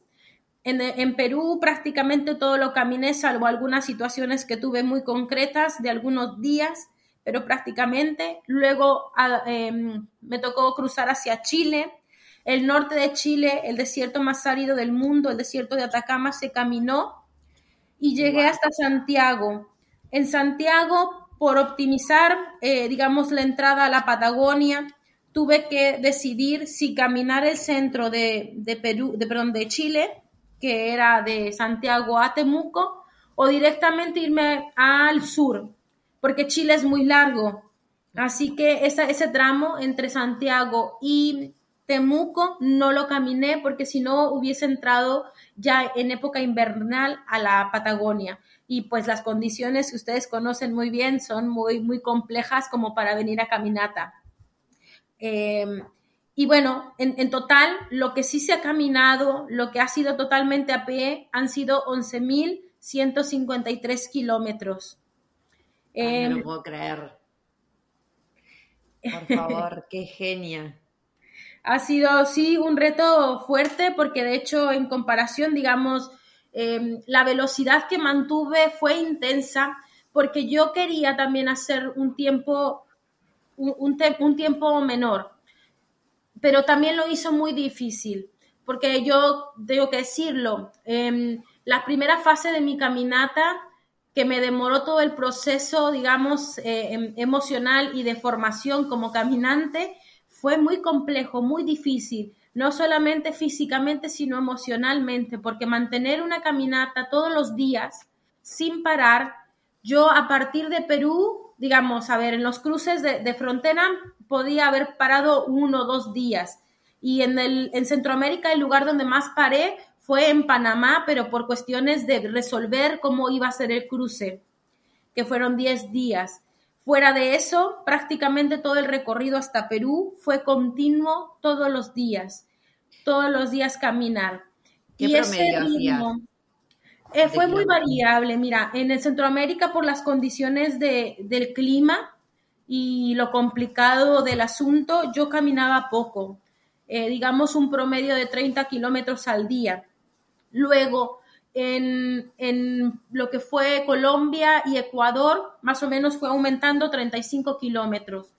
En, Perú prácticamente todo lo caminé, salvo algunas situaciones que tuve muy concretas de algunos días, pero prácticamente. Luego ah, em, me tocó cruzar hacia Chile. El norte de Chile, el desierto más árido del mundo, el desierto de Atacama, se caminó y llegué hasta Santiago. En Santiago por optimizar, eh, digamos, la entrada a la Patagonia, tuve que decidir si caminar el centro de, Perú, de, perdón, de Chile, que era de Santiago a Temuco, o directamente irme al sur, porque Chile es muy largo. Así que ese tramo entre Santiago y Temuco no lo caminé porque si no hubiese entrado ya en época invernal a la Patagonia y pues las condiciones que ustedes conocen muy bien son muy, muy complejas como para venir a caminata. Em, y bueno, en, total, lo que sí se ha caminado, lo que ha sido totalmente a pie, han sido 11.153 kilómetros. no lo em, puedo creer. Por favor, qué genia. Ha sido, sí, un reto fuerte porque de hecho, en comparación, digamos, Em, la velocidad que mantuve fue intensa porque yo quería también hacer un tiempo, un, tiempo menor, pero también lo hizo muy difícil porque yo tengo que decirlo, em, la primera fase de mi caminata que me demoró todo el proceso, digamos, eh, em, emocional y de formación como caminante, fue muy complejo, muy difícil no solamente físicamente, sino emocionalmente, porque mantener una caminata todos los días sin parar, yo a partir de Perú, digamos, a ver, en los cruces de, frontera podía haber parado uno o dos días. Y en, el, en Centroamérica el lugar donde más paré fue en Panamá, pero por cuestiones de resolver cómo iba a ser el cruce, que fueron diez días. Fuera de eso, prácticamente todo el recorrido hasta Perú fue continuo todos los días, todos los días caminar. ¿Qué y promedio eh, fue muy variable. Mira, en el Centroamérica por las condiciones de, del clima y lo complicado del asunto, yo caminaba poco, eh, digamos un promedio de 30 kilómetros al día. Luego, en, lo que fue Colombia y Ecuador, más o menos fue aumentando 35 kilómetros.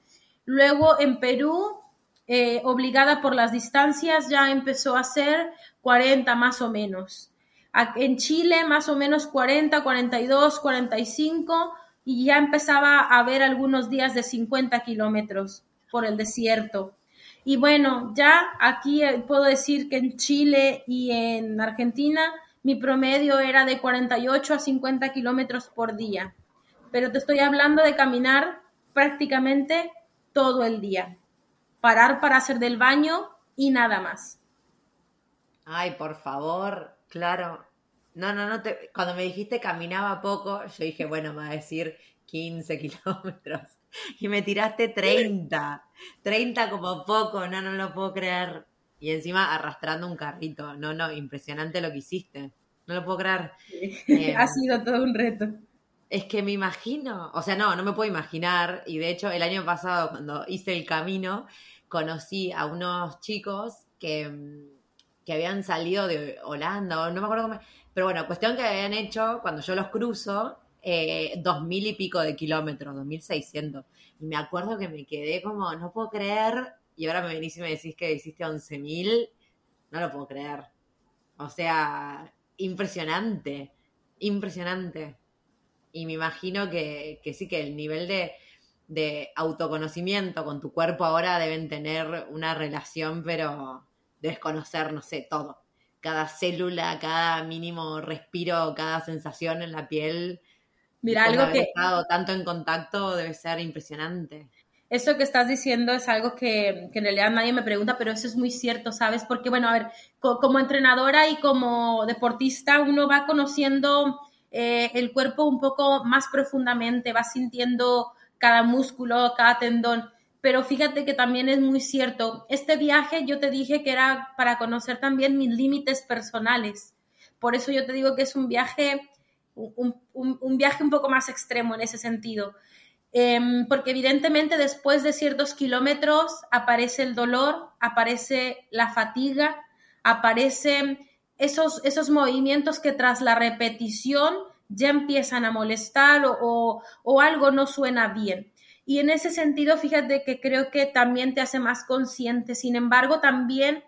Luego en Perú, eh, obligada por las distancias, ya empezó a ser 40 más o menos. En Chile, más o menos 40, 42, 45, y ya empezaba a haber algunos días de 50 kilómetros por el desierto. Y bueno, ya aquí eh, puedo decir que en Chile y en Argentina mi promedio era de 48 a 50 kilómetros por día. Pero te estoy hablando de caminar prácticamente todo el día. Parar para hacer del baño y nada más. Ay, por favor, claro. No, no, no. Te... Cuando me dijiste caminaba poco, yo dije, bueno, me va a decir 15 kilómetros. Y me tiraste 30. 30 como poco, no, no lo puedo creer. Y encima arrastrando un carrito. No, no, impresionante lo que hiciste. No lo puedo creer. Eh, ha sido todo un reto. Es que me imagino, o sea, no, no me puedo imaginar. Y de hecho, el año pasado, cuando hice el camino, conocí a unos chicos que, que habían salido de Holanda, o no me acuerdo cómo. Pero bueno, cuestión que habían hecho, cuando yo los cruzo, eh, dos mil y pico de kilómetros, dos mil seiscientos. Y me acuerdo que me quedé como, no puedo creer y ahora me venís y me decís que hiciste 11.000, no lo puedo creer. O sea, impresionante, impresionante. Y me imagino que, sí, que el nivel de, de, autoconocimiento con tu cuerpo ahora deben tener una relación, pero debes conocer, no sé, todo. Cada célula, cada mínimo respiro, cada sensación en la piel. Mira, algo que... estado tanto en contacto debe ser impresionante eso que estás diciendo es algo que, en realidad nadie me pregunta, pero eso es muy cierto, ¿sabes? Porque, bueno, a ver, como entrenadora y como deportista, uno va conociendo eh, el cuerpo un poco más profundamente, va sintiendo cada músculo, cada tendón. Pero fíjate que también es muy cierto, este viaje yo te dije que era para conocer también mis límites personales. Por eso yo te digo que es un viaje, un viaje un poco más extremo en ese sentido Em, porque evidentemente después de ciertos kilómetros aparece el dolor, aparece la fatiga, aparecen esos, esos movimientos que tras la repetición ya empiezan a molestar o, algo no suena bien. Y en ese sentido, fíjate que creo que también te hace más consciente. Sin embargo, también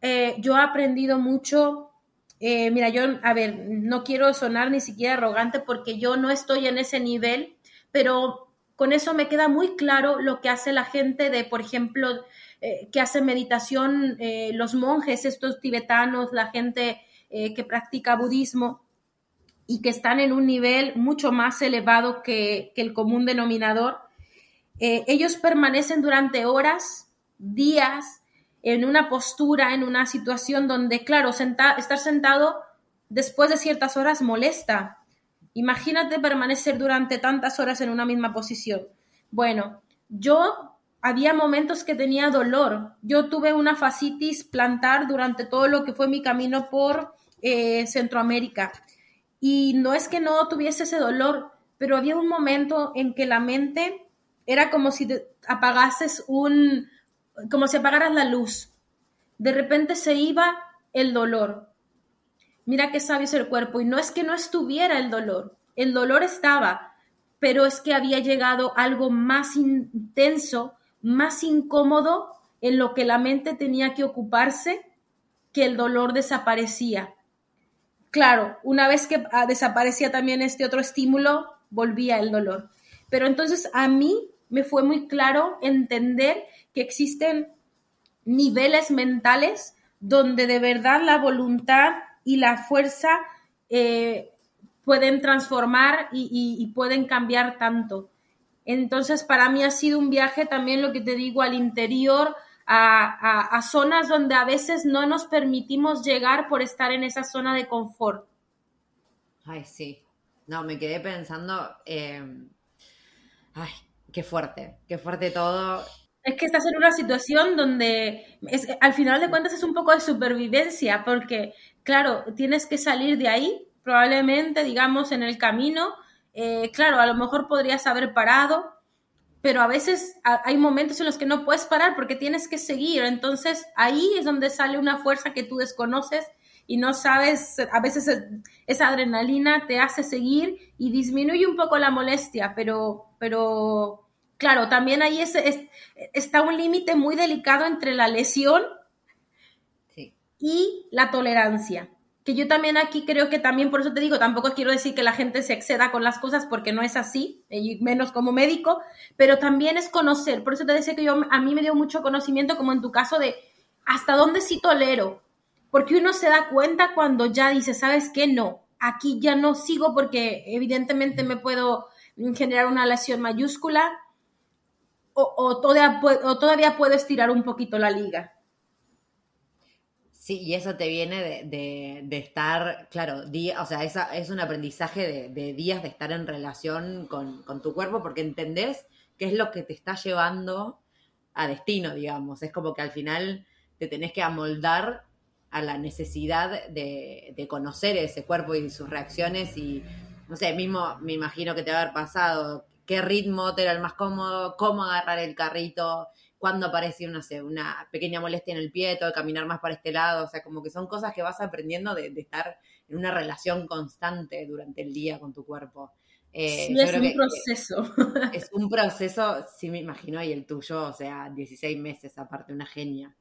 eh, yo he aprendido mucho. Eh, mira, yo, a ver, no quiero sonar ni siquiera arrogante porque yo no estoy en ese nivel, pero con eso me queda muy claro lo que hace la gente de, por ejemplo, eh, que hace meditación, eh, los monjes, estos tibetanos, la gente eh, que practica budismo y que están en un nivel mucho más elevado que, el común denominador. Ellos permanecen durante horas, días, en una postura, en una situación donde, claro, estar sentado después de ciertas horas molesta. Imagínate permanecer durante tantas horas en una misma posición. Bueno, yo había momentos que tenía dolor. Yo tuve una fascitis plantar durante todo lo que fue mi camino por eh, Centroamérica. Y no es que no tuviese ese dolor, pero había un momento en que la mente era como si apagases un, como si apagaras la luz. De repente se iba el dolor. Mira qué sabio es el cuerpo. Y no es que no estuviera el dolor, el dolor estaba, pero es que había llegado algo más intenso más incómodo en lo que la mente tenía que ocuparse que el dolor desaparecía. Claro, una vez que ah, desaparecía también este otro estímulo, volvía el dolor. Pero entonces a mí me fue muy claro entender que existen niveles mentales donde de verdad la voluntad y la fuerza eh, pueden transformar y pueden cambiar tanto. Entonces, para mí ha sido un viaje también, lo que te digo, al interior, a, zonas donde a veces no nos permitimos llegar por estar en esa zona de confort. Ay, sí. No, me quedé pensando, em, ay, qué fuerte, qué fuerte todo. Es que estás en una situación donde al final de cuentas es un poco de supervivencia, porque, claro, tienes que salir de ahí, probablemente, digamos, en el camino, eh, claro, a lo mejor podrías haber parado, pero a veces hay momentos en los que no puedes parar porque tienes que seguir. Entonces ahí es donde sale una fuerza que tú desconoces y no sabes, a veces esa adrenalina te hace seguir y disminuye un poco la molestia, pero, pero claro, también ahí es, está un límite muy delicado entre la lesión y la tolerancia que yo también aquí creo que también, por eso te digo, tampoco quiero decir que la gente se exceda con las cosas porque no es así, y menos como médico, pero también es conocer, por eso te decía que yo, a mí me dio mucho conocimiento, como en tu caso, de hasta dónde sí tolero, porque uno se da cuenta cuando ya dice, ¿sabes qué? No, aquí ya no sigo porque evidentemente me puedo generar una lesión mayúscula o, todavía, o todavía un poquito la liga. Sí, y eso te viene de, de, estar, claro, o sea, esa, es un aprendizaje de, días de estar en relación con, tu cuerpo porque entendés qué es lo que te está llevando a destino, digamos. Es como que al final te tenés que amoldar a la necesidad de conocer ese cuerpo y sus reacciones y, no sé, mismo me imagino que te va a haber pasado qué ritmo te era el más cómodo, cómo agarrar el carrito, cuando aparece, no sé, una pequeña molestia en el pie, todo caminar más para este lado, o sea, como que son cosas que vas aprendiendo de, estar en una relación constante durante el día con tu cuerpo. Eh, sí, es un proceso. Es un proceso, sí me imagino, y el tuyo, o sea, 16 meses, aparte, una genia.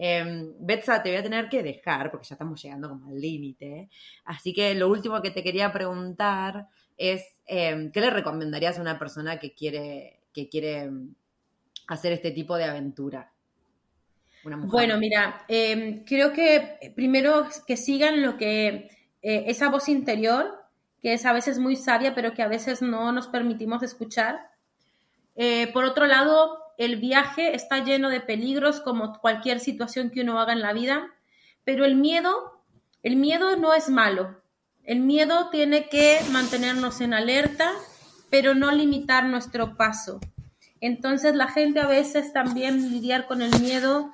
Eh, Betsa, te voy a tener que dejar porque ya estamos llegando como al límite. Así que lo último que te quería preguntar es, em, ¿qué le recomendarías a una persona que quiere, que quiere hacer este tipo de aventura? Bueno, mira, em, creo que primero que sigan lo que eh, esa voz interior, que es a veces muy sabia, pero que a veces no nos permitimos escuchar. Eh, por otro lado, el viaje está lleno de peligros como cualquier situación que uno haga en la vida, pero el miedo, el miedo no es malo. El miedo tiene que mantenernos en alerta, pero no limitar nuestro paso. Entonces la gente a veces también lidiar con el miedo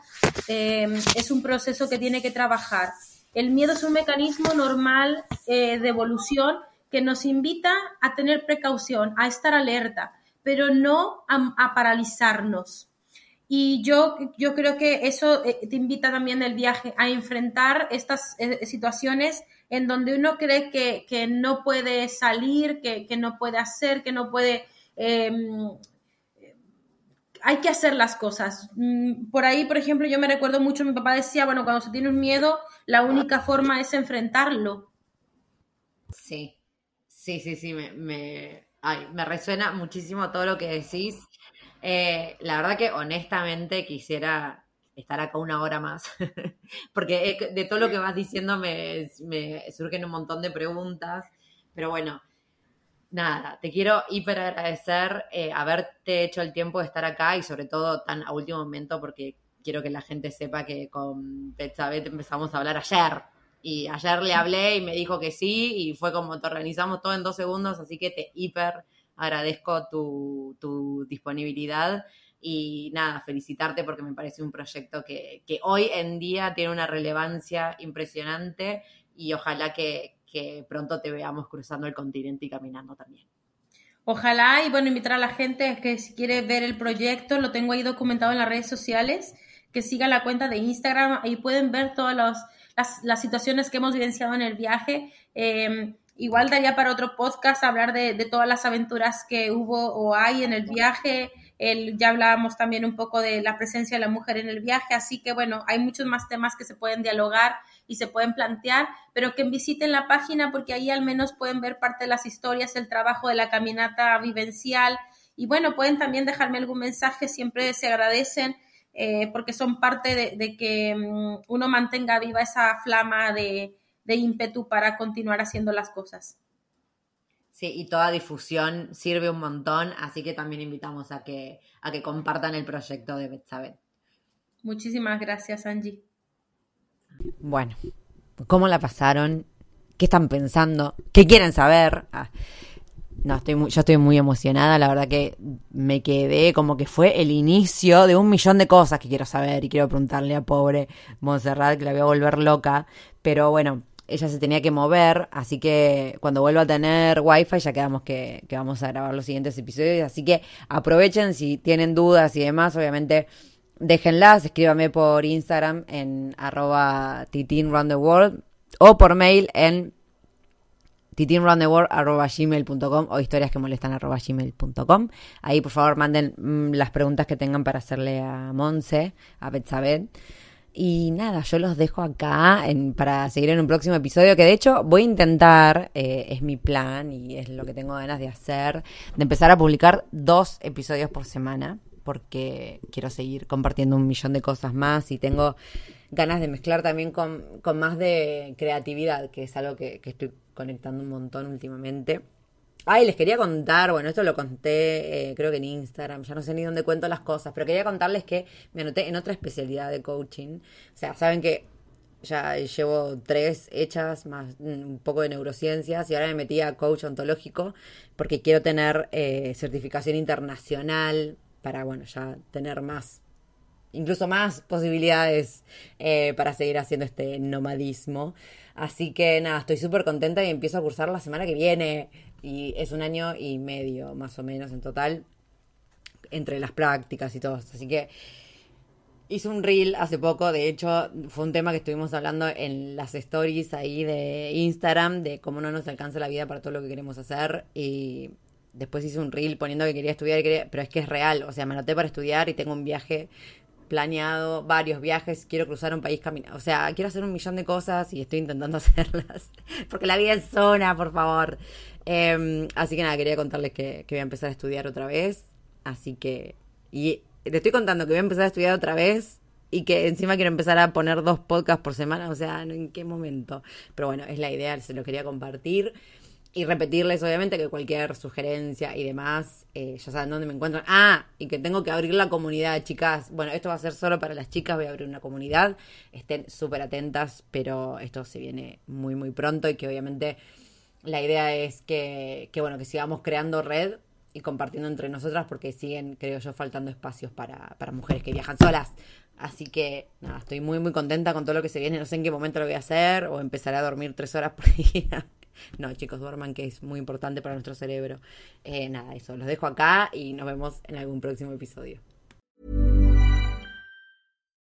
eh, es un proceso que tiene que trabajar. El miedo es un mecanismo normal eh, de evolución que nos invita a tener precaución, a estar alerta, pero no a, paralizarnos. Y yo, yo creo que eso eh, te invita también el viaje a enfrentar estas situaciones en donde uno cree que, no puede salir, que, que, no puede hacer, que no puede em, hay que hacer las cosas. Mm, por ahí, por ejemplo, yo me recuerdo mucho, mi papá decía, bueno, cuando se tiene un miedo, la única forma es enfrentarlo. Sí, sí, sí, sí, me, me resuena muchísimo todo lo que decís. Eh, la verdad que honestamente quisiera estar acá una hora más, porque de todo lo que vas diciendo me, me surgen un montón de preguntas, pero bueno, nada, te quiero hiper agradecer eh, haberte hecho el tiempo de estar acá y sobre todo tan a último momento porque quiero que la gente sepa que con Betsabeth empezamos a hablar ayer. Y ayer le hablé y me dijo que sí y fue como te organizamos todo en dos segundos, así que te hiper agradezco tu, tu disponibilidad y nada, felicitarte porque me parece un proyecto que, que, hoy en día tiene una relevancia impresionante y ojalá que, que pronto te veamos cruzando el continente y caminando también. Ojalá y bueno, invitar a la gente que si quiere ver el proyecto, lo tengo ahí documentado en las redes sociales, que siga la cuenta de Instagram, ahí pueden ver todas las, las, situaciones que hemos vivenciado en el viaje. Eh, igual daría para otro podcast hablar de, de, todas las aventuras que hubo o hay en el viaje, el, ya hablábamos también un poco de la presencia de la mujer en el viaje, así que bueno, hay muchos más temas que se pueden dialogar y se pueden plantear, pero que visiten la página porque ahí al menos pueden ver parte de las historias, el trabajo de la caminata vivencial y bueno, pueden también dejarme algún mensaje, siempre se agradecen. Eh, porque son parte de, que mm, uno mantenga viva esa flama de ímpetu para continuar haciendo las cosas. Sí, y toda difusión sirve un montón, así que también invitamos a que, a que compartan el proyecto de Betsabet. Muchísimas gracias, Angie. Bueno, ¿cómo la pasaron? ¿Qué están pensando? ¿Qué quieren saber? Ah, no, estoy yo estoy muy emocionada, la verdad que me quedé como que fue el inicio de un millón de cosas que quiero saber y quiero preguntarle a pobre Montserrat que la voy a volver loca, pero bueno, ella se tenía que mover, así que cuando vuelva a tener wifi ya quedamos que, que, vamos a grabar los siguientes episodios, así que aprovechen si tienen dudas y demás, obviamente déjenlas, escríbame por Instagram en arroba titinroundtheworld o por mail en titinroundtheworld.gmail.com o historias que molestan gmail.com. Ahí por favor manden mm, las preguntas que tengan para hacerle a Monse, a Betsabeth. Y nada, yo los dejo acá para seguir en un próximo episodio, que de hecho voy a intentar, eh, es mi plan y es lo que tengo ganas de hacer, de empezar a publicar dos episodios por semana, porque quiero seguir compartiendo un millón de cosas más y tengo ganas de mezclar también con, con más de creatividad, que es algo que, que estoy conectando un montón últimamente. Ay, les quería contar, bueno, esto lo conté eh, creo que en Instagram, ya no sé ni dónde cuento las cosas, pero quería contarles que me anoté en otra especialidad de coaching. O sea, saben que ya llevo tres hechas, más un poco de neurociencias, y ahora me metí a coach ontológico porque quiero tener eh, certificación internacional para, bueno, ya tener más, incluso más posibilidades eh, para seguir haciendo este nomadismo. Así que nada, estoy súper contenta y empiezo a cursar la semana que viene. Y es un año y medio más o menos en total entre las prácticas y todo. Así que hice un reel hace poco, de hecho fue un tema que estuvimos hablando en las stories ahí de Instagram, de cómo no nos alcanza la vida para todo lo que queremos hacer. Y después hice un reel poniendo que quería estudiar, pero es que es real, o sea, me anoté para estudiar y tengo un viaje planeado, varios viajes, quiero cruzar un país caminando, o sea, quiero hacer un millón de cosas y estoy intentando hacerlas, porque la vida es zona, por favor. Em, así que nada, quería contarles que, voy a empezar a estudiar otra vez. Así que. Y te estoy contando que voy a empezar a estudiar otra vez y que encima quiero empezar a poner dos podcasts por semana. O sea, ¿en qué momento? Pero bueno, es la idea, se lo quería compartir. Y repetirles, obviamente, que cualquier sugerencia y demás, eh, ya saben dónde me encuentran. Ah, y que tengo que abrir la comunidad, chicas. Bueno, esto va a ser solo para las chicas, voy a abrir una comunidad. Estén súper atentas, pero esto se viene muy, muy pronto y que obviamente la idea es que, que, bueno, que sigamos creando red y compartiendo entre nosotras porque siguen, creo yo, faltando espacios para, para mujeres que viajan solas. Así que nada, estoy muy muy contenta con todo lo que se viene. No sé en qué momento lo voy a hacer o empezaré a dormir tres horas por día. No, chicos, duerman, que es muy importante para nuestro cerebro. Eh, nada, eso, los dejo acá y nos vemos en algún próximo episodio.